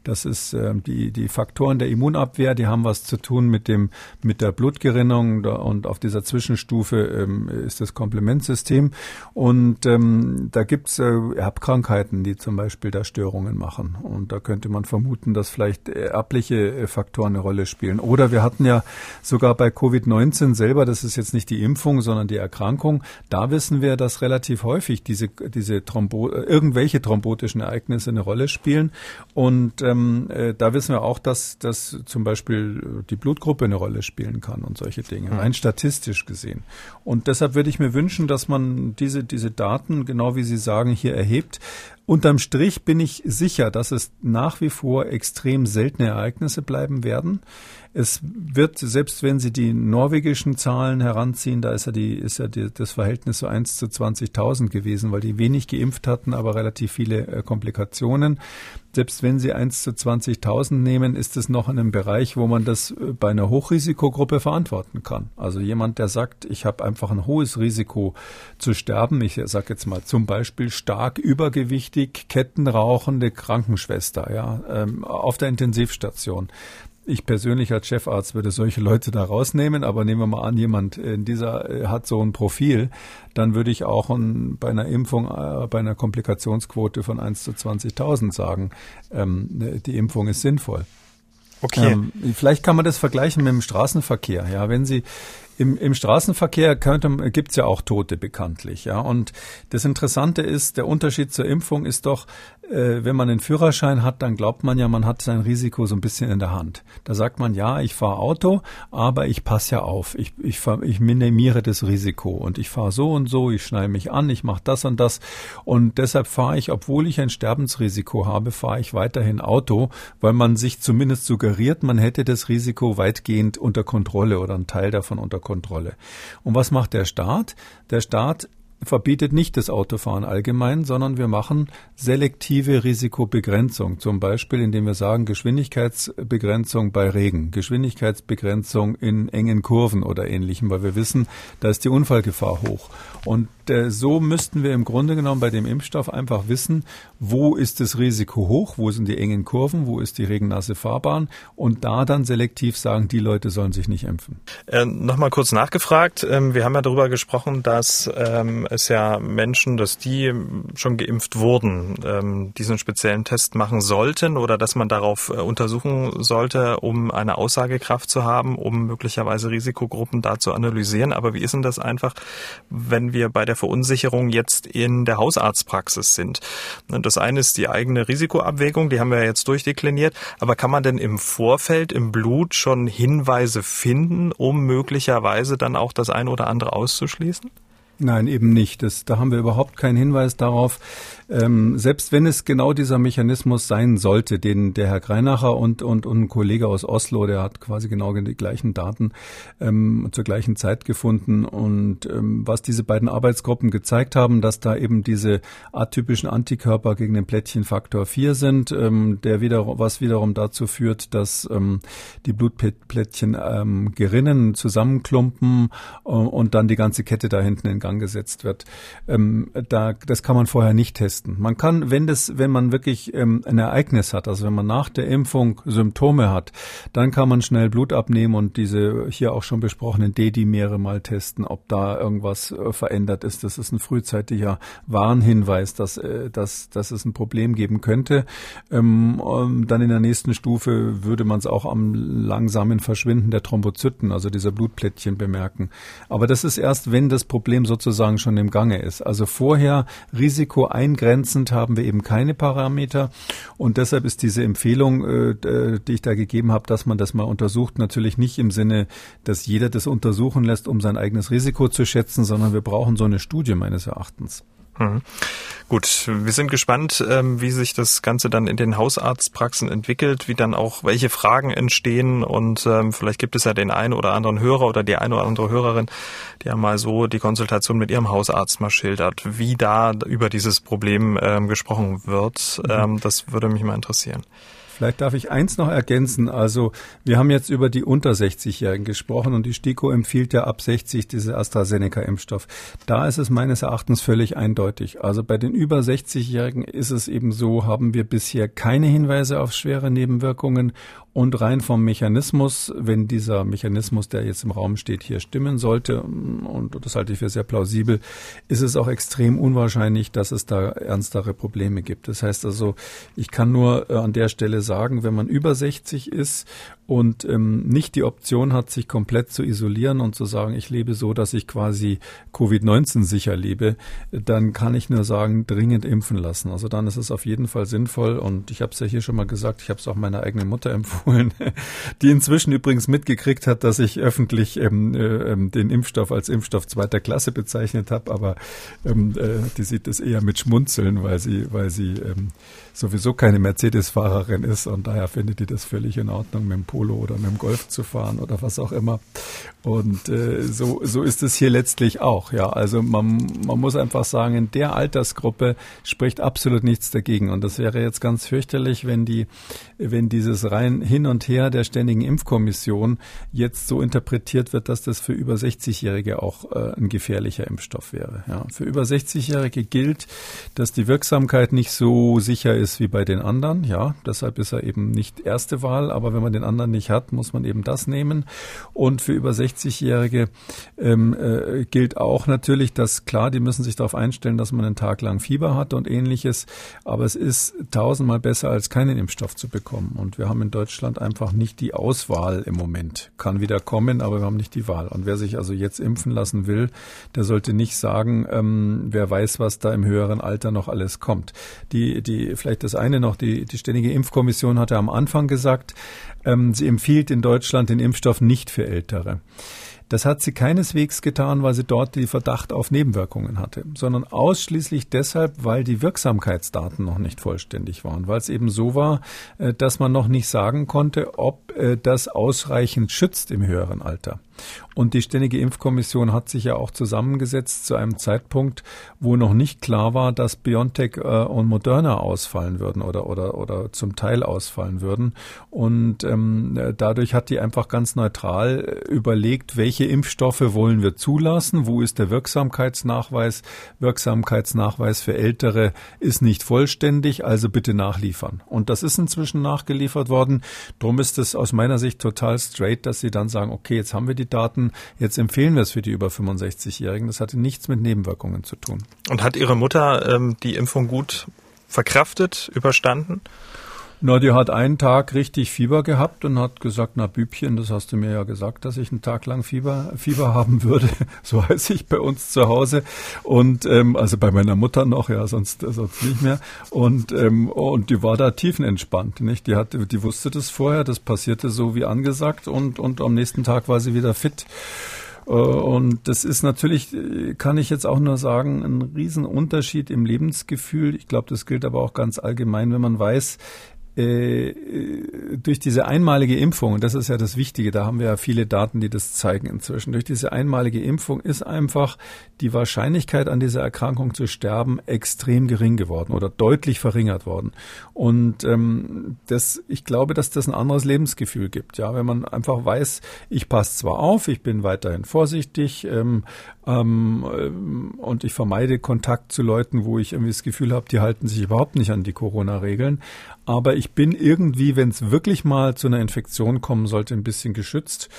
Das ist äh, die, die Faktoren der Immunabwehr, die haben was zu tun mit dem, mit der Blutgerinnung und auf dieser Zwischenstufe ähm, ist das Komplementsystem. Und ähm, da gibt's äh, Erbkrankheiten, die zum Beispiel da Störungen machen. Und da könnte man vermuten, dass vielleicht erbliche Faktoren eine Rolle spielen. Oder wir hatten ja sogar bei Covid-19 selber, das ist jetzt nicht die Impfung, sondern die Erkrankung, da wissen wir, dass relativ häufig diese, diese Thrombo äh, irgendwelche thrombotischen Ereignisse eine Rolle spielen. Und ähm, äh, da wissen wir auch, dass, dass zum Beispiel die Blutgruppe eine Rolle spielen kann und solche Dinge, rein statistisch gesehen. Und deshalb würde ich mir wünschen, dass man diese, diese Daten, genau wie Sie sagen, hier erhebt. Unterm Strich bin ich sicher, dass es nach wie vor extrem seltene Ereignisse bleiben werden. Es wird, selbst wenn Sie die norwegischen Zahlen heranziehen, da ist ja, die, ist ja die, das Verhältnis so 1 zu 20.000 gewesen, weil die wenig geimpft hatten, aber relativ viele äh, Komplikationen. Selbst wenn Sie 1 zu 20.000 nehmen, ist es noch in einem Bereich, wo man das äh, bei einer Hochrisikogruppe verantworten kann. Also jemand, der sagt, ich habe einfach ein hohes Risiko zu sterben. Ich sage jetzt mal zum Beispiel stark übergewichtig, kettenrauchende Krankenschwester ja, ähm, auf der Intensivstation ich persönlich als Chefarzt würde solche Leute da rausnehmen, aber nehmen wir mal an, jemand in dieser äh, hat so ein Profil, dann würde ich auch ein, bei einer Impfung, äh, bei einer Komplikationsquote von 1 zu 20.000 sagen, ähm, die Impfung ist sinnvoll. Okay. Ähm, vielleicht kann man das vergleichen mit dem Straßenverkehr. Ja, wenn Sie im, im Straßenverkehr könnte, gibt's ja auch Tote bekanntlich, ja. Und das Interessante ist, der Unterschied zur Impfung ist doch, äh, wenn man einen Führerschein hat, dann glaubt man ja, man hat sein Risiko so ein bisschen in der Hand. Da sagt man, ja, ich fahre Auto, aber ich passe ja auf. Ich, ich, fahr, ich minimiere das Risiko und ich fahre so und so, ich schneide mich an, ich mache das und das. Und deshalb fahre ich, obwohl ich ein Sterbensrisiko habe, fahre ich weiterhin Auto, weil man sich zumindest suggeriert, man hätte das Risiko weitgehend unter Kontrolle oder einen Teil davon unter Kontrolle. Und was macht der Staat? Der Staat verbietet nicht das Autofahren allgemein, sondern wir machen selektive Risikobegrenzung. Zum Beispiel, indem wir sagen, Geschwindigkeitsbegrenzung bei Regen, Geschwindigkeitsbegrenzung in engen Kurven oder ähnlichem, weil wir wissen, da ist die Unfallgefahr hoch. Und so müssten wir im Grunde genommen bei dem Impfstoff einfach wissen, wo ist das Risiko hoch, wo sind die engen Kurven, wo ist die regennasse Fahrbahn und da dann selektiv sagen, die Leute sollen sich nicht impfen. Äh, Nochmal kurz nachgefragt. Ähm, wir haben ja darüber gesprochen, dass ähm, es ja Menschen, dass die schon geimpft wurden, ähm, diesen speziellen Test machen sollten oder dass man darauf äh, untersuchen sollte, um eine Aussagekraft zu haben, um möglicherweise Risikogruppen da zu analysieren. Aber wie ist denn das einfach, wenn wir bei der Verunsicherung jetzt in der Hausarztpraxis sind? Das eine ist die eigene Risikoabwägung, die haben wir jetzt durchdekliniert. Aber kann man denn im Vorfeld im Blut schon Hinweise finden, um möglicherweise dann auch das eine oder andere auszuschließen? Nein, eben nicht. Das, da haben wir überhaupt keinen Hinweis darauf. Ähm, selbst wenn es genau dieser Mechanismus sein sollte, den der Herr Greinacher und, und, und ein Kollege aus Oslo, der hat quasi genau die gleichen Daten ähm, zur gleichen Zeit gefunden. Und ähm, was diese beiden Arbeitsgruppen gezeigt haben, dass da eben diese atypischen Antikörper gegen den Plättchenfaktor 4 sind, ähm, der wieder, was wiederum dazu führt, dass ähm, die Blutplättchen ähm, gerinnen, zusammenklumpen äh, und dann die ganze Kette da hinten in Gang gesetzt wird. Ähm, da, das kann man vorher nicht testen. Man kann, wenn das, wenn man wirklich ähm, ein Ereignis hat, also wenn man nach der Impfung Symptome hat, dann kann man schnell Blut abnehmen und diese hier auch schon besprochenen D-Dimere mal testen, ob da irgendwas äh, verändert ist. Das ist ein frühzeitiger Warnhinweis, dass, äh, dass, dass es ein Problem geben könnte. Ähm, ähm dann in der nächsten Stufe würde man es auch am langsamen Verschwinden der Thrombozyten, also dieser Blutplättchen bemerken. Aber das ist erst, wenn das Problem so sozusagen schon im Gange ist. Also vorher Risiko eingrenzend haben wir eben keine Parameter und deshalb ist diese Empfehlung, äh, die ich da gegeben habe, dass man das mal untersucht, natürlich nicht im Sinne, dass jeder das untersuchen lässt, um sein eigenes Risiko zu schätzen, sondern wir brauchen so eine Studie meines Erachtens. Mhm. Gut, wir sind gespannt, ähm, wie sich das Ganze dann in den Hausarztpraxen entwickelt, wie dann auch welche Fragen entstehen und ähm, vielleicht gibt es ja den einen oder anderen Hörer oder die eine oder andere Hörerin, die ja mal so die Konsultation mit ihrem Hausarzt mal schildert, wie da über dieses Problem ähm, gesprochen wird. Mhm. das würde mich mal interessieren. Vielleicht darf ich eins noch ergänzen. Also wir haben jetzt über die unter 60-Jährigen gesprochen und die STIKO empfiehlt ja ab 60 diese AstraZeneca-Impfstoff. Da ist es meines Erachtens völlig eindeutig. Also bei den über 60-Jährigen ist es eben so, haben wir bisher keine Hinweise auf schwere Nebenwirkungen und rein vom Mechanismus, wenn dieser Mechanismus, der jetzt im Raum steht, hier stimmen sollte, und das halte ich für sehr plausibel, ist es auch extrem unwahrscheinlich, dass es da ernstere Probleme gibt. Das heißt also, ich kann nur äh, an der Stelle sagen, wenn man über 60 ist und ähm, nicht die Option hat, sich komplett zu isolieren und zu sagen, ich lebe so, dass ich quasi Covid-19 sicher lebe, dann kann ich nur sagen, dringend impfen lassen. Also dann ist es auf jeden Fall sinnvoll und ich habe es ja hier schon mal gesagt, ich habe es auch meiner eigenen Mutter empfohlen, die inzwischen übrigens mitgekriegt hat, dass ich öffentlich ähm, äh, ähm, den Impfstoff als Impfstoff zweiter Klasse bezeichnet habe, aber ähm, äh, die sieht es eher mit Schmunzeln, weil sie, weil sie ähm, sowieso keine Mercedes-Fahrerin ist und daher findet die das völlig in Ordnung, mit dem Polo oder mit dem Golf zu fahren oder was auch immer. Und äh, so, so ist es hier letztlich auch. Ja, also man, man muss einfach sagen, in der Altersgruppe spricht absolut nichts dagegen. Und das wäre jetzt ganz fürchterlich, wenn die, wenn dieses rein hin und her der ständigen Impfkommission jetzt so interpretiert wird, dass das für über 60-Jährige auch äh, ein gefährlicher Impfstoff wäre. Ja, für über 60-Jährige gilt, dass die Wirksamkeit nicht so sicher ist wie bei den anderen. Ja, deshalb ist er eben nicht erste Wahl. Aber wenn man den anderen nicht hat, muss man eben das nehmen. Und für über 60-Jährige ähm, äh, gilt auch natürlich, dass klar, die müssen sich darauf einstellen, dass man einen Tag lang Fieber hat und ähnliches. Aber es ist tausendmal besser, als keinen Impfstoff zu bekommen. Und wir haben in Deutschland einfach nicht die Auswahl im Moment. Kann wieder kommen, aber wir haben nicht die Wahl. Und wer sich also jetzt impfen lassen will, der sollte nicht sagen, ähm, wer weiß, was da im höheren Alter noch alles kommt. Die, die vielleicht vielleicht das eine noch. Die, die Ständige Impfkommission hatte am Anfang gesagt, ähm, sie empfiehlt in Deutschland den Impfstoff nicht für Ältere. Das hat sie keineswegs getan, weil sie dort die Verdacht auf Nebenwirkungen hatte, sondern ausschließlich deshalb, weil die Wirksamkeitsdaten noch nicht vollständig waren, weil es eben so war, äh, dass man noch nicht sagen konnte, ob äh, das ausreichend schützt im höheren Alter. Und die Ständige Impfkommission hat sich ja auch zusammengesetzt zu einem Zeitpunkt, wo noch nicht klar war, dass BioNTech äh, und Moderna ausfallen würden oder, oder, oder zum Teil ausfallen würden. Und ähm, dadurch hat die einfach ganz neutral überlegt, welche Impfstoffe wollen wir zulassen, wo ist der Wirksamkeitsnachweis. Wirksamkeitsnachweis für Ältere ist nicht vollständig, also bitte nachliefern. Und das ist inzwischen nachgeliefert worden. Drum ist es aus meiner Sicht total straight, dass sie dann sagen, okay, jetzt haben wir die Daten, jetzt empfehlen wir es für die über 65-Jährigen. Das hatte nichts mit Nebenwirkungen zu tun. Und hat Ihre Mutter ähm, die Impfung gut verkraftet, überstanden? Na, die hat einen Tag richtig Fieber gehabt und hat gesagt, na Bübchen, das hast du mir ja gesagt, dass ich einen Tag lang Fieber, Fieber haben würde. So heiße ich bei uns zu Hause. Und ähm, also bei meiner Mutter noch, ja, sonst, sonst nicht mehr. Und, ähm, und die war da tiefenentspannt. Nicht? Die, hatte, die wusste das vorher, das passierte so wie angesagt und, und am nächsten Tag war sie wieder fit. Äh, und das ist natürlich, kann ich jetzt auch nur sagen, ein Riesenunterschied im Lebensgefühl. Ich glaube, das gilt aber auch ganz allgemein, wenn man weiß, äh, durch diese einmalige Impfung, und das ist ja das Wichtige, da haben wir ja viele Daten, die das zeigen inzwischen, durch diese einmalige Impfung ist einfach die Wahrscheinlichkeit an dieser Erkrankung zu sterben extrem gering geworden oder deutlich verringert worden. Und ähm, das, ich glaube, dass das ein anderes Lebensgefühl gibt. Ja, wenn man einfach weiß, ich passe zwar auf, ich bin weiterhin vorsichtig ähm, ähm, und ich vermeide Kontakt zu Leuten, wo ich irgendwie das Gefühl habe, die halten sich überhaupt nicht an die Corona-Regeln, aber ich bin irgendwie, wenn es wirklich mal zu einer Infektion kommen sollte, ein bisschen geschützt.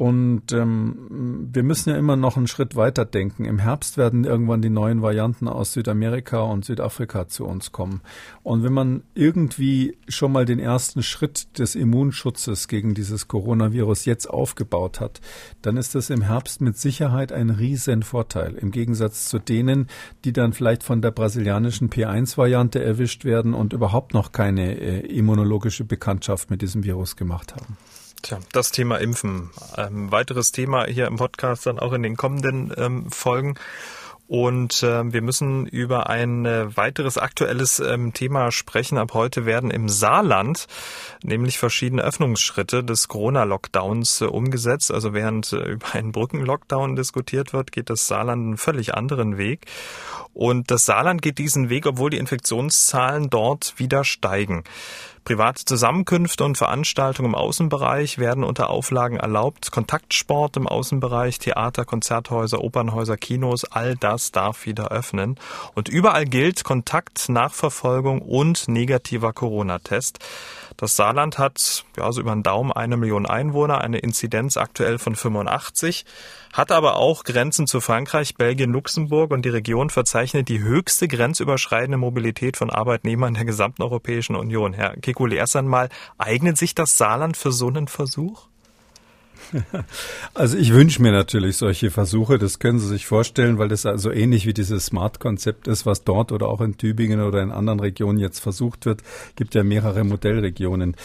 Und ähm, wir müssen ja immer noch einen Schritt weiter denken. Im Herbst werden irgendwann die neuen Varianten aus Südamerika und Südafrika zu uns kommen. Und wenn man irgendwie schon mal den ersten Schritt des Immunschutzes gegen dieses Coronavirus jetzt aufgebaut hat, dann ist das im Herbst mit Sicherheit ein riesen Vorteil. Im Gegensatz zu denen, die dann vielleicht von der brasilianischen P1-Variante erwischt werden und überhaupt noch keine äh, immunologische Bekanntschaft mit diesem Virus gemacht haben. Tja, das Thema Impfen. Ähm, weiteres Thema hier im Podcast dann auch in den kommenden ähm, Folgen. Und äh, wir müssen über ein äh, weiteres aktuelles ähm, Thema sprechen. Ab heute werden im Saarland nämlich verschiedene Öffnungsschritte des Corona-Lockdowns äh, umgesetzt. Also während äh, über einen Brückenlockdown diskutiert wird, geht das Saarland einen völlig anderen Weg. Und das Saarland geht diesen Weg, obwohl die Infektionszahlen dort wieder steigen. Private Zusammenkünfte und Veranstaltungen im Außenbereich werden unter Auflagen erlaubt. Kontaktsport im Außenbereich, Theater, Konzerthäuser, Opernhäuser, Kinos, all das darf wieder öffnen. Und überall gilt Kontakt, Nachverfolgung und negativer Corona-Test. Das Saarland hat ja so über den Daumen eine Million Einwohner, eine Inzidenz aktuell von 85, hat aber auch Grenzen zu Frankreich, Belgien, Luxemburg und die Region verzeichnet die höchste grenzüberschreitende Mobilität von Arbeitnehmern der gesamten Europäischen Union. Herr Kikuli, erst einmal, eignet sich das Saarland für so einen Versuch? Also ich wünsche mir natürlich solche Versuche, das können Sie sich vorstellen, weil das also ähnlich wie dieses Smart-Konzept ist, was dort oder auch in Tübingen oder in anderen Regionen jetzt versucht wird. Gibt ja mehrere Modellregionen.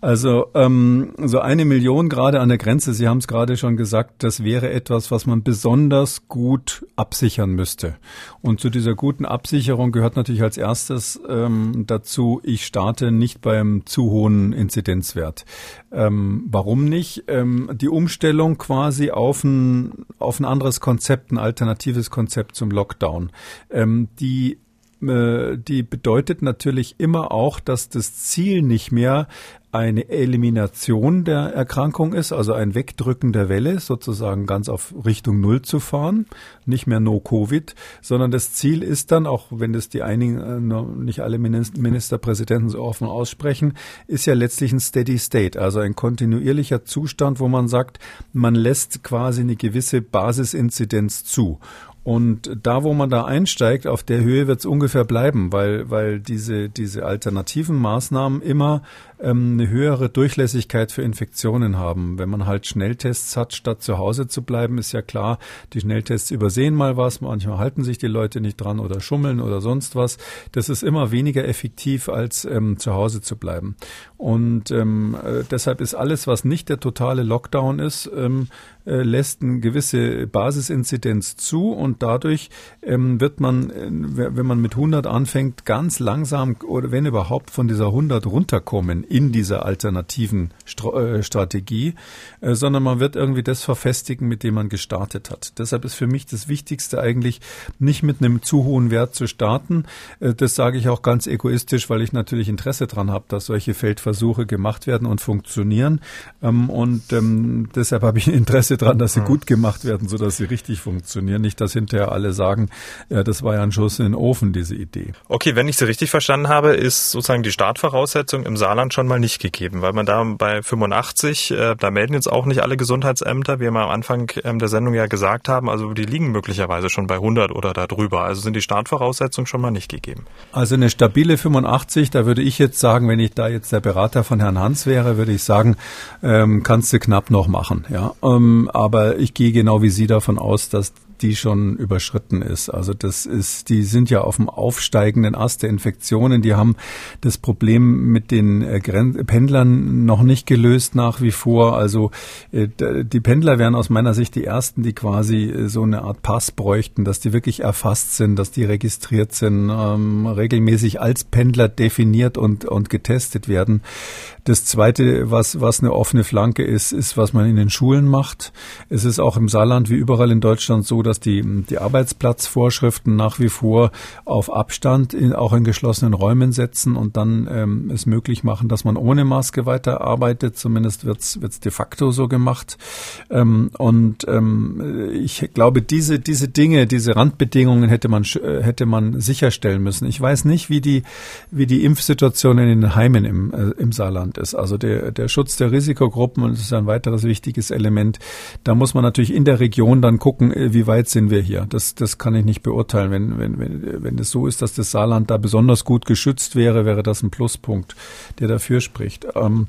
Also ähm, so eine Million gerade an der Grenze, Sie haben es gerade schon gesagt, das wäre etwas, was man besonders gut absichern müsste. Und zu dieser guten Absicherung gehört natürlich als erstes ähm, dazu, ich starte nicht beim zu hohen Inzidenzwert. Ähm, warum nicht? Ähm, die Umstellung quasi auf ein, auf ein anderes Konzept, ein alternatives Konzept zum Lockdown. Ähm, die die bedeutet natürlich immer auch, dass das Ziel nicht mehr eine Elimination der Erkrankung ist, also ein Wegdrücken der Welle, sozusagen ganz auf Richtung Null zu fahren, nicht mehr No-Covid, sondern das Ziel ist dann, auch wenn das die einigen, äh, nicht alle Ministerpräsidenten so offen aussprechen, ist ja letztlich ein Steady State, also ein kontinuierlicher Zustand, wo man sagt, man lässt quasi eine gewisse Basisinzidenz zu. Und da, wo man da einsteigt, auf der Höhe wird es ungefähr bleiben, weil, weil diese, diese alternativen Maßnahmen immer ähm, eine höhere Durchlässigkeit für Infektionen haben. Wenn man halt Schnelltests hat, statt zu Hause zu bleiben, ist ja klar, die Schnelltests übersehen mal was, manchmal halten sich die Leute nicht dran oder schummeln oder sonst was. Das ist immer weniger effektiv, als ähm, zu Hause zu bleiben. Und ähm, äh, deshalb ist alles, was nicht der totale Lockdown ist, ähm, äh, lässt eine gewisse Basisinzidenz zu und und dadurch ähm, wird man, äh, wenn man mit 100 anfängt, ganz langsam oder wenn überhaupt von dieser 100 runterkommen in dieser alternativen Stra äh, Strategie, äh, sondern man wird irgendwie das verfestigen, mit dem man gestartet hat. Deshalb ist für mich das Wichtigste eigentlich, nicht mit einem zu hohen Wert zu starten. Äh, das sage ich auch ganz egoistisch, weil ich natürlich Interesse daran habe, dass solche Feldversuche gemacht werden und funktionieren. Ähm, und ähm, deshalb habe ich Interesse daran, dass sie mhm. gut gemacht werden, sodass sie richtig funktionieren. Nicht, dass hinterher alle sagen, ja, das war ja ein Schuss in den Ofen, diese Idee. Okay, wenn ich Sie richtig verstanden habe, ist sozusagen die Startvoraussetzung im Saarland schon mal nicht gegeben, weil man da bei 85, äh, da melden jetzt auch nicht alle Gesundheitsämter, wie wir am Anfang ähm, der Sendung ja gesagt haben, also die liegen möglicherweise schon bei 100 oder darüber. Also sind die Startvoraussetzungen schon mal nicht gegeben. Also eine stabile 85, da würde ich jetzt sagen, wenn ich da jetzt der Berater von Herrn Hans wäre, würde ich sagen, ähm, kannst du knapp noch machen. Ja, ähm, aber ich gehe genau wie Sie davon aus, dass die schon überschritten ist. Also das ist, die sind ja auf dem aufsteigenden Ast der Infektionen. Die haben das Problem mit den äh, Pendlern noch nicht gelöst nach wie vor. Also äh, die Pendler wären aus meiner Sicht die ersten, die quasi äh, so eine Art Pass bräuchten, dass die wirklich erfasst sind, dass die registriert sind, ähm, regelmäßig als Pendler definiert und, und getestet werden. Das zweite, was, was eine offene Flanke ist, ist, was man in den Schulen macht. Es ist auch im Saarland wie überall in Deutschland so, dass die, die Arbeitsplatzvorschriften nach wie vor auf Abstand in, auch in geschlossenen Räumen setzen und dann ähm, es möglich machen, dass man ohne Maske weiterarbeitet. Zumindest wird's wird's de facto so gemacht. Ähm, und ähm, ich glaube, diese, diese Dinge, diese Randbedingungen hätte man, hätte man sicherstellen müssen. Ich weiß nicht, wie die, wie die Impfsituation in den Heimen im, äh, im Saarland ist. Also der, der Schutz der Risikogruppen, ist ein weiteres wichtiges Element, da muss man natürlich in der Region dann gucken, äh, wie weit sind wir hier. Das, das kann ich nicht beurteilen. Wenn, wenn, wenn, wenn es so ist, dass das Saarland da besonders gut geschützt wäre, wäre das ein Pluspunkt, der dafür spricht. Ähm,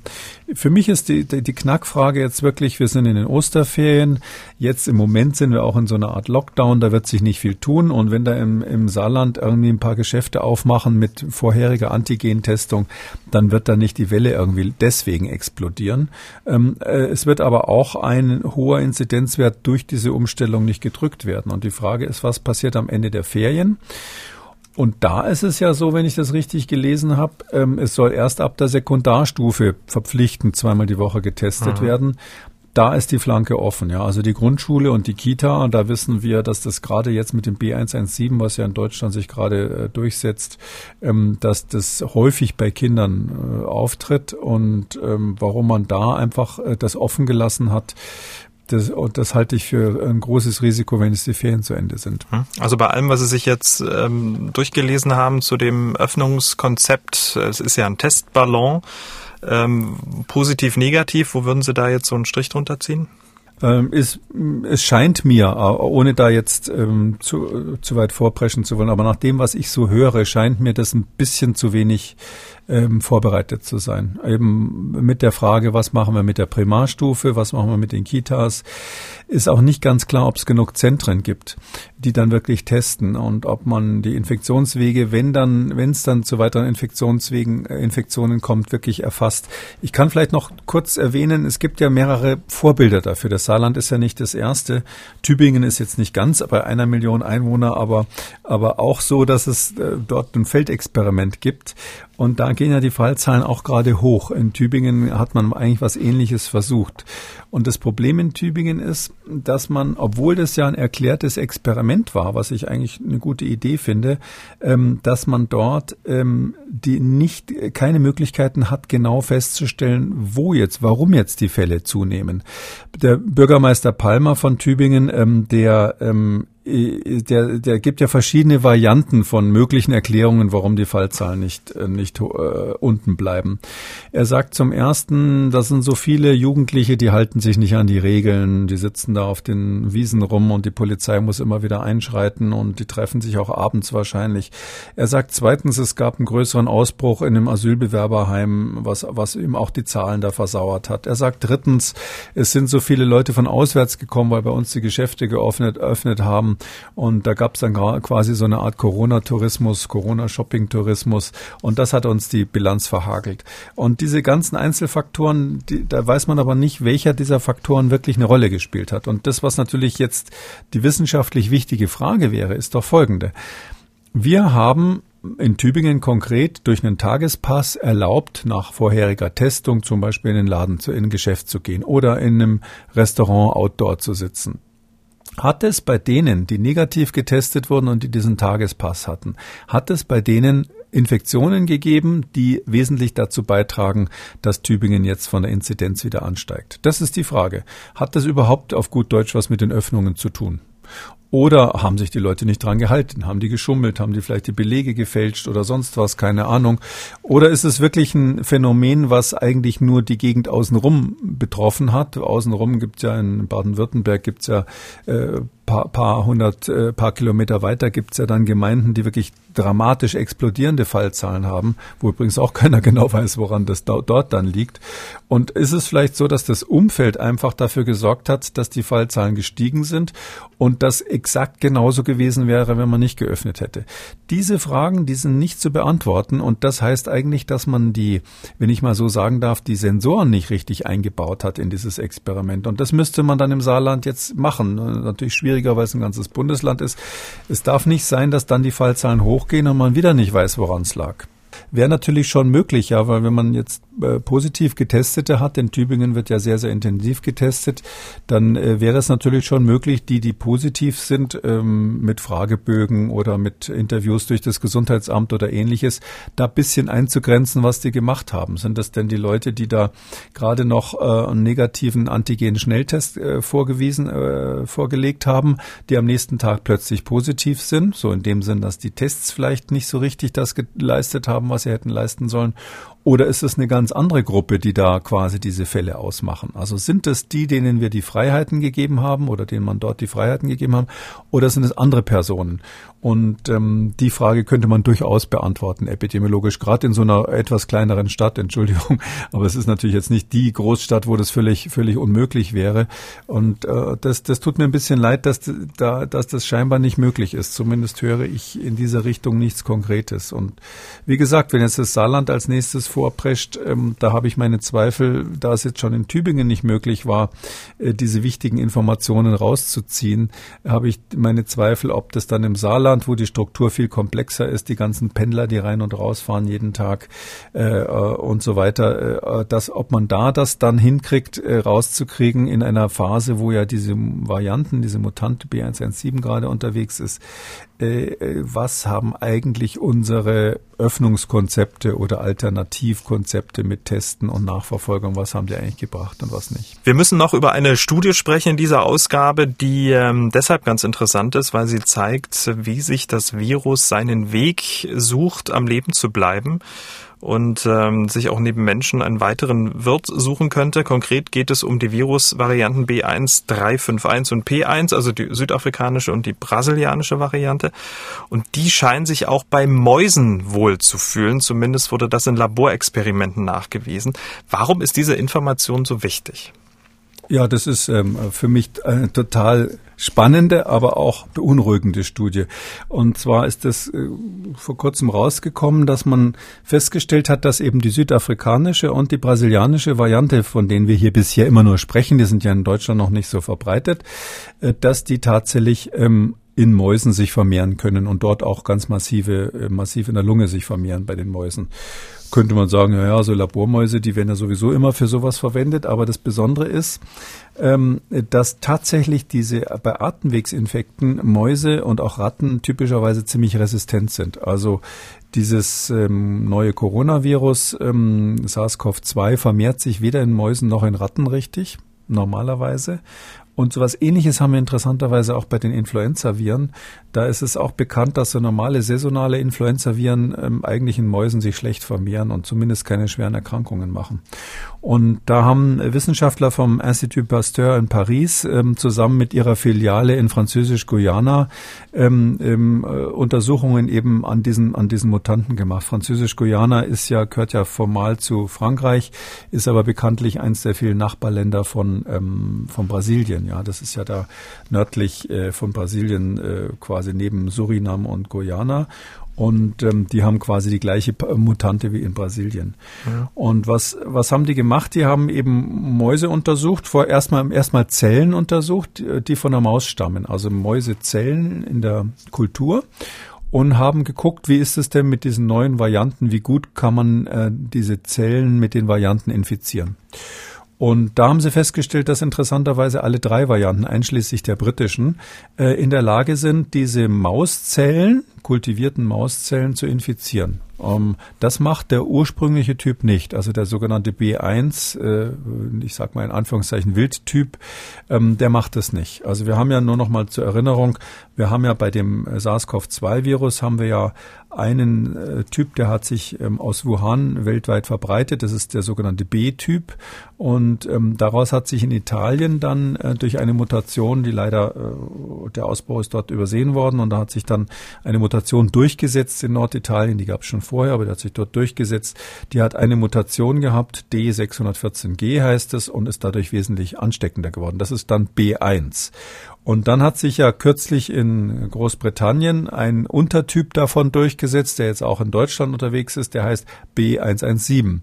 für mich ist die, die, die Knackfrage jetzt wirklich, wir sind in den Osterferien. Jetzt im Moment sind wir auch in so einer Art Lockdown, da wird sich nicht viel tun. Und wenn da im, im Saarland irgendwie ein paar Geschäfte aufmachen mit vorheriger Antigentestung, dann wird da nicht die Welle irgendwie deswegen explodieren. Ähm, äh, es wird aber auch ein hoher Inzidenzwert durch diese Umstellung nicht gedrückt werden. Und die Frage ist, was passiert am Ende der Ferien? Und da ist es ja so, wenn ich das richtig gelesen habe, ähm, es soll erst ab der Sekundarstufe verpflichtend zweimal die Woche getestet mhm. werden da ist die Flanke offen. Ja, also die Grundschule und die Kita. Und da wissen wir, dass das gerade jetzt mit dem B117, was ja in Deutschland sich gerade äh, durchsetzt, ähm, dass das häufig bei Kindern äh, auftritt und ähm, warum man da einfach äh, das offen gelassen hat. Das, und das halte ich für ein großes Risiko, wenn es die Ferien zu Ende sind. Hm. Also bei allem, was Sie sich jetzt ähm, durchgelesen haben zu dem Öffnungskonzept, es ist ja ein Testballon. Ähm, positiv, negativ, wo würden Sie da jetzt so einen Strich drunter ziehen? Ähm, es, es scheint mir, äh, ohne da jetzt ähm, zu, zu weit vorpreschen zu wollen, aber nach dem, was ich so höre, scheint mir das ein bisschen zu wenig ähm, vorbereitet zu sein. Eben mit der Frage, was machen wir mit der Primarstufe, was machen wir mit den Kitas, ist auch nicht ganz klar, ob es genug Zentren gibt, die dann wirklich testen und ob man die Infektionswege, wenn dann, wenn es dann zu weiteren Infektionswegen, äh, Infektionen kommt, wirklich erfasst. Ich kann vielleicht noch kurz erwähnen, es gibt ja mehrere Vorbilder dafür. Das Saarland ist ja nicht das erste. Tübingen ist jetzt nicht ganz bei einer Million Einwohner, aber, aber auch so, dass es äh, dort ein Feldexperiment gibt. Und da gehen ja die Fallzahlen auch gerade hoch. In Tübingen hat man eigentlich was Ähnliches versucht. Und das Problem in Tübingen ist, dass man, obwohl das ja ein erklärtes Experiment war, was ich eigentlich eine gute Idee finde, ähm, dass man dort ähm, die nicht keine Möglichkeiten hat, genau festzustellen, wo jetzt, warum jetzt die Fälle zunehmen. Der Bürgermeister Palmer von Tübingen, ähm, der der, der gibt ja verschiedene Varianten von möglichen Erklärungen, warum die Fallzahlen nicht, äh, nicht äh, unten bleiben. Er sagt zum ersten, das sind so viele Jugendliche, die halten sich nicht an die Regeln, die sitzen da auf den Wiesen rum und die Polizei muss immer wieder einschreiten und die treffen sich auch abends wahrscheinlich. Er sagt zweitens, es gab einen größeren Ausbruch in einem Asylbewerberheim, was, was ihm auch die Zahlen da versauert hat. Er sagt drittens, es sind so viele Leute von auswärts gekommen, weil bei uns die Geschäfte geöffnet, geöffnet haben haben. Und da gab es dann quasi so eine Art Corona-Tourismus, Corona-Shopping-Tourismus. Und das hat uns die Bilanz verhagelt. Und diese ganzen Einzelfaktoren, die, da weiß man aber nicht, welcher dieser Faktoren wirklich eine Rolle gespielt hat. Und das, was natürlich jetzt die wissenschaftlich wichtige Frage wäre, ist doch folgende. Wir haben in Tübingen konkret durch einen Tagespass erlaubt, nach vorheriger Testung zum Beispiel in den Laden, zu, in ein Geschäft zu gehen oder in einem Restaurant outdoor zu sitzen. Hat es bei denen, die negativ getestet wurden und die diesen Tagespass hatten, hat es bei denen Infektionen gegeben, die wesentlich dazu beitragen, dass Tübingen jetzt von der Inzidenz wieder ansteigt? Das ist die Frage. Hat das überhaupt auf gut Deutsch was mit den Öffnungen zu tun? Oder haben sich die Leute nicht dran gehalten? Haben die geschummelt? Haben die vielleicht die Belege gefälscht oder sonst was? Keine Ahnung. Oder ist es wirklich ein Phänomen, was eigentlich nur die Gegend außenrum betroffen hat? Außenrum gibt es ja in Baden-Württemberg gibt es ja äh, paar, paar hundert, äh, paar Kilometer weiter gibt's ja dann Gemeinden, die wirklich dramatisch explodierende Fallzahlen haben, wo übrigens auch keiner genau weiß, woran das da, dort dann liegt. Und ist es vielleicht so, dass das Umfeld einfach dafür gesorgt hat, dass die Fallzahlen gestiegen sind und das exakt genauso gewesen wäre, wenn man nicht geöffnet hätte? Diese Fragen, die sind nicht zu beantworten und das heißt eigentlich, dass man die, wenn ich mal so sagen darf, die Sensoren nicht richtig eingebaut hat in dieses Experiment. Und das müsste man dann im Saarland jetzt machen. Natürlich schwierig schwieriger, weil es ein ganzes Bundesland ist. Es darf nicht sein, dass dann die Fallzahlen hochgehen und man wieder nicht weiß, woran es lag. Wäre natürlich schon möglich, ja, weil wenn man jetzt äh, positiv Getestete hat, in Tübingen wird ja sehr, sehr intensiv getestet, dann äh, wäre es natürlich schon möglich, die, die positiv sind, ähm, mit Fragebögen oder mit Interviews durch das Gesundheitsamt oder ähnliches, da bisschen einzugrenzen, was die gemacht haben. Sind das denn die Leute, die da gerade noch äh, einen negativen Antigen-Schnelltest äh, vorgewiesen, äh, vorgelegt haben, die am nächsten Tag plötzlich positiv sind, so in dem Sinn, dass die Tests vielleicht nicht so richtig das geleistet haben, was sie hätten leisten sollen? Oder ist es eine ganz andere Gruppe, die da quasi diese Fälle ausmachen? Also sind es die, denen wir die Freiheiten gegeben haben oder denen man dort die Freiheiten gegeben haben? Oder sind es andere Personen? Und ähm, die Frage könnte man durchaus beantworten, epidemiologisch, gerade in so einer etwas kleineren Stadt, Entschuldigung, aber es ist natürlich jetzt nicht die Großstadt, wo das völlig, völlig unmöglich wäre. Und äh, das, das tut mir ein bisschen leid, dass, da, dass das scheinbar nicht möglich ist. Zumindest höre ich in dieser Richtung nichts Konkretes. Und wie gesagt, wenn jetzt das Saarland als nächstes vorprescht, ähm, da habe ich meine Zweifel, da es jetzt schon in Tübingen nicht möglich war, äh, diese wichtigen Informationen rauszuziehen, habe ich meine Zweifel, ob das dann im Saarland wo die Struktur viel komplexer ist, die ganzen Pendler, die rein und raus fahren jeden Tag äh, äh und so weiter, äh, dass ob man da das dann hinkriegt, äh, rauszukriegen in einer Phase, wo ja diese Varianten, diese Mutante B117 gerade unterwegs ist, äh, was haben eigentlich unsere Öffnungskonzepte oder Alternativkonzepte mit Testen und Nachverfolgung, was haben die eigentlich gebracht und was nicht? Wir müssen noch über eine Studie sprechen in dieser Ausgabe, die ähm, deshalb ganz interessant ist, weil sie zeigt, wie sich das Virus seinen Weg sucht, am Leben zu bleiben und ähm, sich auch neben Menschen einen weiteren Wirt suchen könnte. Konkret geht es um die Virusvarianten B1, 351 und P1, also die südafrikanische und die brasilianische Variante. Und die scheinen sich auch bei Mäusen wohl zu fühlen. Zumindest wurde das in Laborexperimenten nachgewiesen. Warum ist diese Information so wichtig? Ja, das ist ähm, für mich eine total spannende, aber auch beunruhigende Studie. Und zwar ist es äh, vor kurzem rausgekommen, dass man festgestellt hat, dass eben die südafrikanische und die brasilianische Variante, von denen wir hier bisher immer nur sprechen, die sind ja in Deutschland noch nicht so verbreitet, äh, dass die tatsächlich ähm, in Mäusen sich vermehren können und dort auch ganz massive, äh, massiv in der Lunge sich vermehren bei den Mäusen könnte man sagen, ja, ja, so Labormäuse, die werden ja sowieso immer für sowas verwendet. Aber das Besondere ist, ähm, dass tatsächlich diese bei Atemwegsinfekten Mäuse und auch Ratten typischerweise ziemlich resistent sind. Also dieses ähm, neue Coronavirus ähm, SARS-CoV-2 vermehrt sich weder in Mäusen noch in Ratten richtig normalerweise. Und sowas ähnliches haben wir interessanterweise auch bei den Influenza-Viren. Da ist es auch bekannt, dass so normale saisonale Influenza-Viren ähm, eigentlich in Mäusen sich schlecht vermehren und zumindest keine schweren Erkrankungen machen. Und da haben Wissenschaftler vom Institut Pasteur in Paris ähm, zusammen mit ihrer Filiale in Französisch-Guyana ähm, ähm, äh, Untersuchungen eben an diesen, an diesen Mutanten gemacht. Französisch-Guyana ist ja, gehört ja formal zu Frankreich, ist aber bekanntlich eins der vielen Nachbarländer von, ähm, von Brasilien. Brasilien. Ja, das ist ja da nördlich äh, von Brasilien, äh, quasi neben Surinam und Guyana. Und ähm, die haben quasi die gleiche Mutante wie in Brasilien. Ja. Und was, was haben die gemacht? Die haben eben Mäuse untersucht, vor erstmal erstmal Zellen untersucht, die von der Maus stammen. Also Mäusezellen in der Kultur und haben geguckt, wie ist es denn mit diesen neuen Varianten, wie gut kann man äh, diese Zellen mit den Varianten infizieren. Und da haben sie festgestellt, dass interessanterweise alle drei Varianten, einschließlich der britischen, äh, in der Lage sind, diese Mauszellen, kultivierten Mauszellen zu infizieren. Ähm, das macht der ursprüngliche Typ nicht. Also der sogenannte B1, äh, ich sage mal in Anführungszeichen Wildtyp, ähm, der macht das nicht. Also wir haben ja nur noch mal zur Erinnerung, wir haben ja bei dem SARS-CoV-2-Virus haben wir ja einen äh, Typ, der hat sich ähm, aus Wuhan weltweit verbreitet. Das ist der sogenannte B-Typ. Und ähm, daraus hat sich in Italien dann äh, durch eine Mutation, die leider, äh, der Ausbau ist dort übersehen worden, und da hat sich dann eine Mutation durchgesetzt in Norditalien. Die gab es schon vorher, aber die hat sich dort durchgesetzt. Die hat eine Mutation gehabt, D614G heißt es, und ist dadurch wesentlich ansteckender geworden. Das ist dann B1. Und dann hat sich ja kürzlich in Großbritannien ein Untertyp davon durchgesetzt, der jetzt auch in Deutschland unterwegs ist, der heißt B117.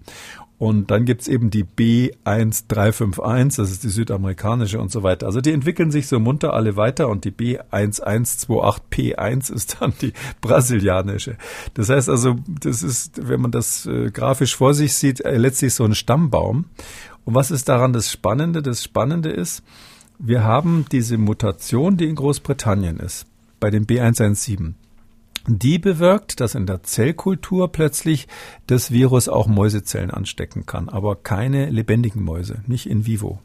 Und dann gibt's eben die B1351, das ist die südamerikanische und so weiter. Also die entwickeln sich so munter alle weiter und die B1128P1 ist dann die brasilianische. Das heißt also, das ist, wenn man das äh, grafisch vor sich sieht, letztlich so ein Stammbaum. Und was ist daran das Spannende? Das Spannende ist, wir haben diese Mutation, die in Großbritannien ist, bei dem B117. Die bewirkt, dass in der Zellkultur plötzlich das Virus auch Mäusezellen anstecken kann, aber keine lebendigen Mäuse, nicht in vivo.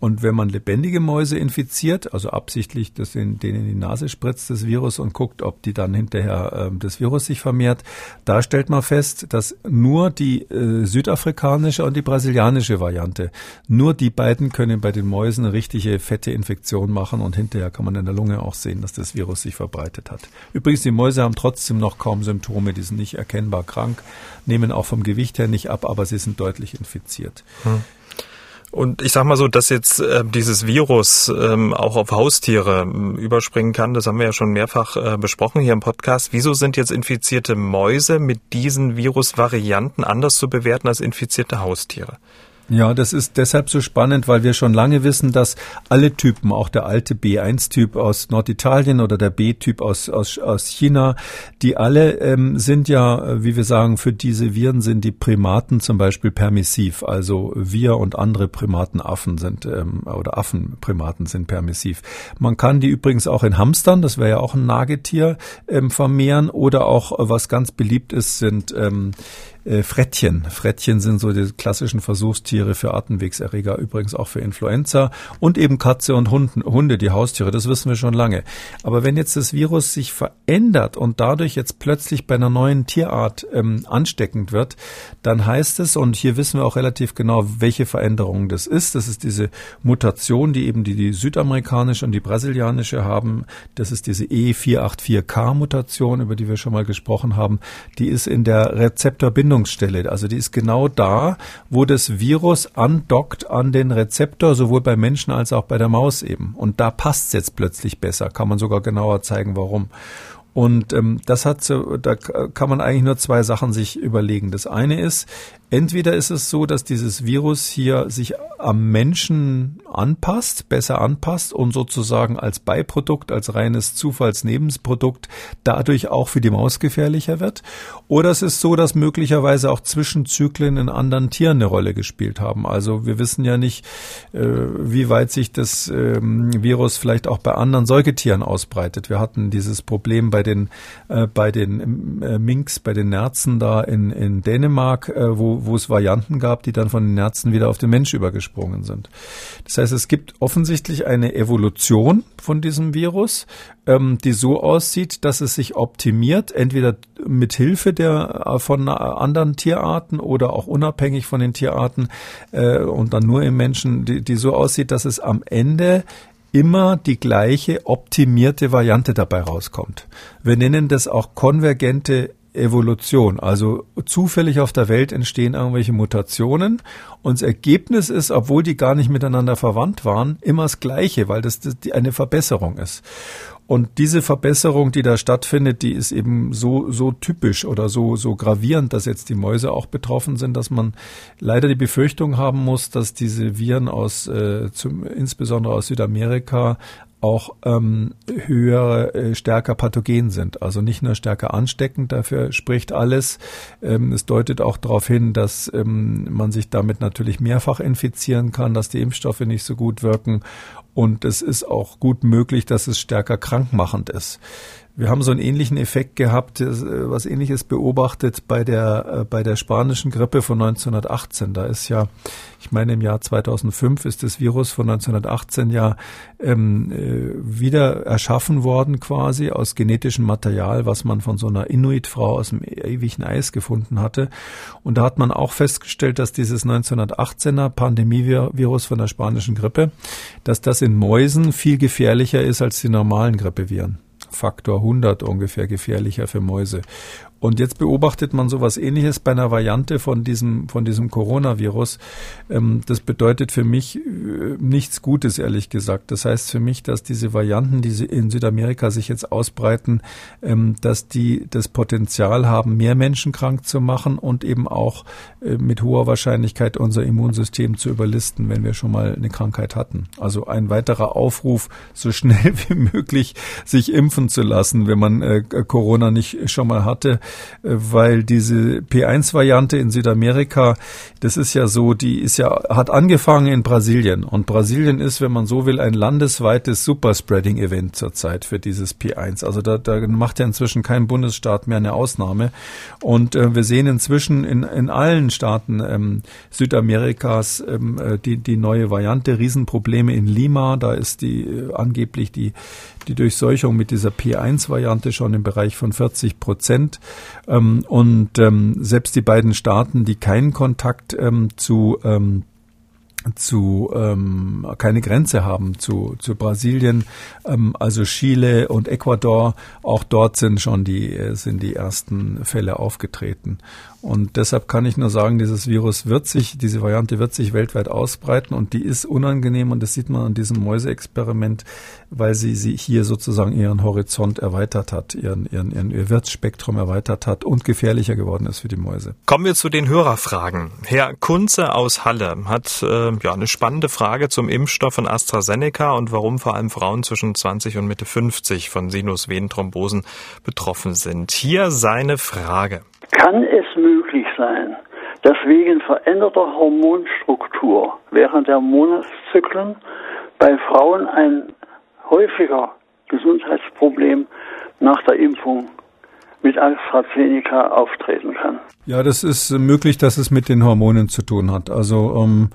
Und wenn man lebendige Mäuse infiziert, also absichtlich das in, denen in die Nase spritzt, das Virus, und guckt, ob die dann hinterher äh, das Virus sich vermehrt, da stellt man fest, dass nur die äh, südafrikanische und die brasilianische Variante, nur die beiden können bei den Mäusen eine richtige fette Infektion machen und hinterher kann man in der Lunge auch sehen, dass das Virus sich verbreitet hat. Übrigens, die Mäuse haben trotzdem noch kaum Symptome, die sind nicht erkennbar krank, nehmen auch vom Gewicht her nicht ab, aber sie sind deutlich infiziert. Hm. Und ich sag mal so, dass jetzt äh, dieses Virus ähm, auch auf Haustiere äh, überspringen kann, das haben wir ja schon mehrfach äh, besprochen hier im Podcast. Wieso sind jetzt infizierte Mäuse mit diesen Virusvarianten anders zu bewerten als infizierte Haustiere? Ja, das ist deshalb so spannend, weil wir schon lange wissen, dass alle Typen, auch der alte B1-Typ aus Norditalien oder der B-Typ aus, aus, aus China, die alle ähm, sind ja, wie wir sagen, für diese Viren sind die Primaten zum Beispiel permissiv. Also wir und andere Primatenaffen sind ähm, oder Affenprimaten sind permissiv. Man kann die übrigens auch in Hamstern, das wäre ja auch ein Nagetier, ähm, vermehren oder auch, was ganz beliebt ist, sind ähm, äh, Frettchen. Frettchen sind so die klassischen Versuchstiere für Atemwegserreger, übrigens auch für Influenza und eben Katze und Hunde, die Haustiere, das wissen wir schon lange. Aber wenn jetzt das Virus sich verändert und dadurch jetzt plötzlich bei einer neuen Tierart ähm, ansteckend wird, dann heißt es, und hier wissen wir auch relativ genau, welche Veränderung das ist, das ist diese Mutation, die eben die, die südamerikanische und die brasilianische haben, das ist diese E484K-Mutation, über die wir schon mal gesprochen haben, die ist in der Rezeptorbindung Verbindungsstelle. Also die ist genau da, wo das Virus andockt an den Rezeptor, sowohl bei Menschen als auch bei der Maus eben. Und da passt es jetzt plötzlich besser. Kann man sogar genauer zeigen, warum. Und ähm, das hat so, da kann man eigentlich nur zwei Sachen sich überlegen. Das eine ist, Entweder ist es so, dass dieses Virus hier sich am Menschen anpasst, besser anpasst und sozusagen als Beiprodukt, als reines Zufallsnebensprodukt dadurch auch für die Maus gefährlicher wird. Oder es ist so, dass möglicherweise auch Zwischenzyklen in anderen Tieren eine Rolle gespielt haben. Also wir wissen ja nicht, äh, wie weit sich das ähm, Virus vielleicht auch bei anderen Säugetieren ausbreitet. Wir hatten dieses Problem bei den, äh, bei den äh, Minks, bei den Nerzen da in, in Dänemark, wo wo, es Varianten gab, die dann von den Ärzten wieder auf den Mensch übergesprungen sind. Das heißt, es gibt offensichtlich eine Evolution von diesem Virus, ähm, die so aussieht, dass es sich optimiert, entweder mit Hilfe der äh, von anderen Tierarten oder auch unabhängig von den Tierarten äh, und dann nur im Menschen, die, die so aussieht, dass es am Ende immer die gleiche optimierte Variante dabei rauskommt. Wir nennen das auch konvergente Evolution. Also zufällig auf der Welt entstehen irgendwelche Mutationen und das Ergebnis ist, obwohl die gar nicht miteinander verwandt waren, immer das Gleiche, weil das, eine Verbesserung ist. Und diese Verbesserung, die da stattfindet, die ist eben so, so typisch oder so, so gravierend, dass jetzt die Mäuse auch betroffen sind, dass man leider die Befürchtung haben muss, dass diese Viren aus, äh, zum, insbesondere aus Südamerika, auch ähm, höher, äh, stärker pathogen sind. Also nicht nur stärker ansteckend, dafür spricht alles. Ähm, es deutet auch darauf hin, dass ähm, man sich damit natürlich mehrfach infizieren kann, dass die Impfstoffe nicht so gut wirken und es ist auch gut möglich, dass es stärker krankmachend ist. Wir haben so einen ähnlichen Effekt gehabt, äh, was ähnliches beobachtet bei der, äh, bei der spanischen Grippe von 1918. Da ist ja, ich meine im Jahr 2005 ist das Virus von 1918 ja ähm, äh, wieder erschaffen worden quasi aus genetischem Material, was man von so einer Inuit-Frau aus dem ewigen Eis gefunden hatte. Und da hat man auch festgestellt, dass dieses 1918er Pandemievirus von der spanischen Grippe, dass das in Mäusen viel gefährlicher ist als die normalen Grippeviren. Faktor 100 ungefähr gefährlicher für Mäuse. Und jetzt beobachtet man sowas ähnliches bei einer Variante von diesem, von diesem Coronavirus. Ähm, das bedeutet für mich äh, nichts Gutes, ehrlich gesagt. Das heißt für mich, dass diese Varianten, die in Südamerika sich jetzt ausbreiten, ähm, dass die das Potenzial haben, mehr Menschen krank zu machen und eben auch äh, mit hoher Wahrscheinlichkeit unser Immunsystem zu überlisten, wenn wir schon mal eine Krankheit hatten. Also ein weiterer Aufruf, so schnell wie möglich sich impfen zu lassen, wenn man äh, Corona nicht schon mal hatte weil diese P1-Variante in Südamerika, das ist ja so, die ist ja, hat angefangen in Brasilien. Und Brasilien ist, wenn man so will, ein landesweites Superspreading-Event zurzeit für dieses P1. Also da, da macht ja inzwischen kein Bundesstaat mehr eine Ausnahme. Und äh, wir sehen inzwischen in, in allen Staaten ähm, Südamerikas ähm, äh, die, die neue Variante, Riesenprobleme in Lima, da ist die äh, angeblich die die Durchseuchung mit dieser P1-Variante schon im Bereich von 40 Prozent. Ähm, und ähm, selbst die beiden Staaten, die keinen Kontakt ähm, zu zu ähm, keine Grenze haben zu, zu Brasilien, ähm, also Chile und Ecuador. Auch dort sind schon die sind die ersten Fälle aufgetreten. Und deshalb kann ich nur sagen, dieses Virus wird sich, diese Variante wird sich weltweit ausbreiten und die ist unangenehm und das sieht man an diesem Mäuseexperiment, weil sie, sie hier sozusagen ihren Horizont erweitert hat, ihren, ihren, ihren, ihr Wirtsspektrum erweitert hat und gefährlicher geworden ist für die Mäuse. Kommen wir zu den Hörerfragen. Herr Kunze aus Halle hat äh, ja eine spannende Frage zum Impfstoff von AstraZeneca und warum vor allem Frauen zwischen 20 und Mitte 50 von Sinusvenenthrombosen betroffen sind. Hier seine Frage. Kann es möglich sein, dass wegen veränderter Hormonstruktur während der Monatszyklen bei Frauen ein häufiger Gesundheitsproblem nach der Impfung mit AstraZeneca auftreten kann. Ja, das ist möglich, dass es mit den Hormonen zu tun hat. Also ähm,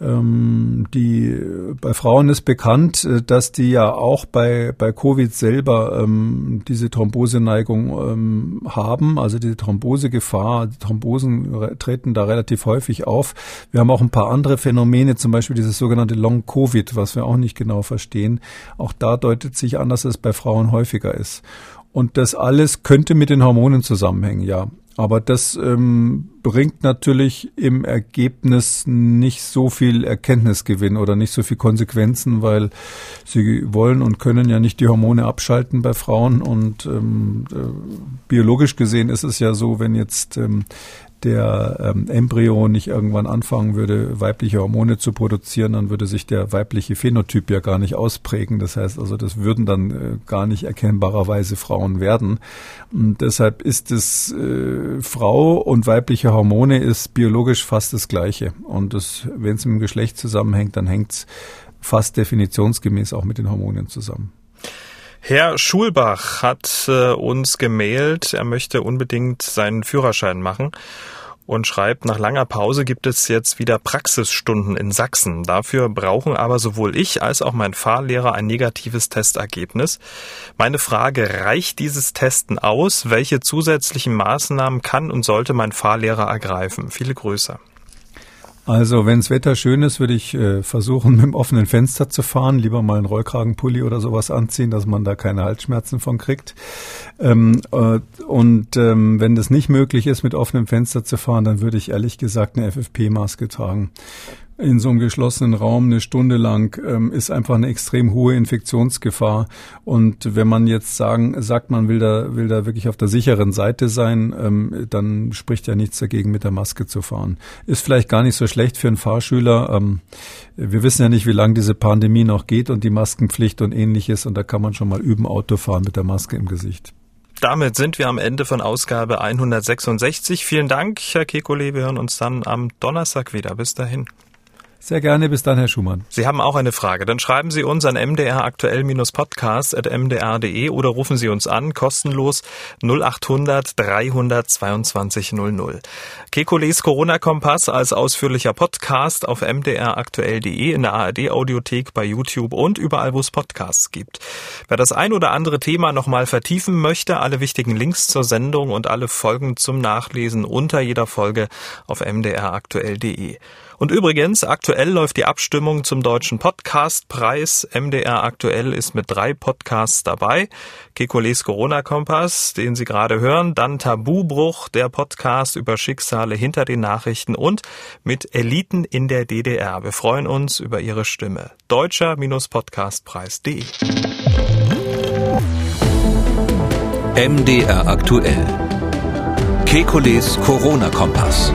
die bei Frauen ist bekannt, äh, dass die ja auch bei bei Covid selber ähm, diese Thromboseneigung ähm, haben, also die Thrombosegefahr. Die Thrombosen treten da relativ häufig auf. Wir haben auch ein paar andere Phänomene, zum Beispiel dieses sogenannte Long Covid, was wir auch nicht genau verstehen. Auch da deutet sich an, dass es bei Frauen häufiger ist. Und das alles könnte mit den Hormonen zusammenhängen, ja. Aber das ähm, bringt natürlich im Ergebnis nicht so viel Erkenntnisgewinn oder nicht so viel Konsequenzen, weil sie wollen und können ja nicht die Hormone abschalten bei Frauen. Und ähm, äh, biologisch gesehen ist es ja so, wenn jetzt ähm, der ähm, Embryo nicht irgendwann anfangen würde, weibliche Hormone zu produzieren, dann würde sich der weibliche Phänotyp ja gar nicht ausprägen. Das heißt also, das würden dann äh, gar nicht erkennbarerweise Frauen werden. Und deshalb ist es äh, Frau und weibliche Hormone ist biologisch fast das Gleiche. Und wenn es mit dem Geschlecht zusammenhängt, dann hängt es fast definitionsgemäß auch mit den Hormonen zusammen. Herr Schulbach hat äh, uns gemailt, er möchte unbedingt seinen Führerschein machen und schreibt, nach langer Pause gibt es jetzt wieder Praxisstunden in Sachsen. Dafür brauchen aber sowohl ich als auch mein Fahrlehrer ein negatives Testergebnis. Meine Frage, reicht dieses Testen aus? Welche zusätzlichen Maßnahmen kann und sollte mein Fahrlehrer ergreifen? Viele Grüße. Also wenn das Wetter schön ist, würde ich äh, versuchen, mit dem offenen Fenster zu fahren. Lieber mal einen Rollkragenpulli oder sowas anziehen, dass man da keine Halsschmerzen von kriegt. Ähm, äh, und ähm, wenn das nicht möglich ist, mit offenem Fenster zu fahren, dann würde ich ehrlich gesagt eine FFP-Maske tragen in so einem geschlossenen Raum eine Stunde lang ähm, ist einfach eine extrem hohe Infektionsgefahr. Und wenn man jetzt sagen, sagt, man will da, will da wirklich auf der sicheren Seite sein, ähm, dann spricht ja nichts dagegen, mit der Maske zu fahren. Ist vielleicht gar nicht so schlecht für einen Fahrschüler. Ähm, wir wissen ja nicht, wie lange diese Pandemie noch geht und die Maskenpflicht und ähnliches. Und da kann man schon mal üben, Autofahren mit der Maske im Gesicht. Damit sind wir am Ende von Ausgabe 166. Vielen Dank, Herr Kekulé. Wir hören uns dann am Donnerstag wieder. Bis dahin. Sehr gerne, bis dann, Herr Schumann. Sie haben auch eine Frage, dann schreiben Sie uns an mdraktuell-podcast.mdr.de oder rufen Sie uns an, kostenlos 0800 322 00. Kekules Corona-Kompass als ausführlicher Podcast auf mdraktuell.de, in der ARD-Audiothek, bei YouTube und überall, wo es Podcasts gibt. Wer das ein oder andere Thema nochmal vertiefen möchte, alle wichtigen Links zur Sendung und alle Folgen zum Nachlesen unter jeder Folge auf mdraktuell.de. Und übrigens, aktuell läuft die Abstimmung zum Deutschen Podcastpreis. MDR aktuell ist mit drei Podcasts dabei. Kekules Corona-Kompass, den Sie gerade hören, dann Tabubruch, der Podcast über Schicksale hinter den Nachrichten und mit Eliten in der DDR. Wir freuen uns über Ihre Stimme. Deutscher-Podcastpreis.de MDR aktuell. Kekules Corona-Kompass.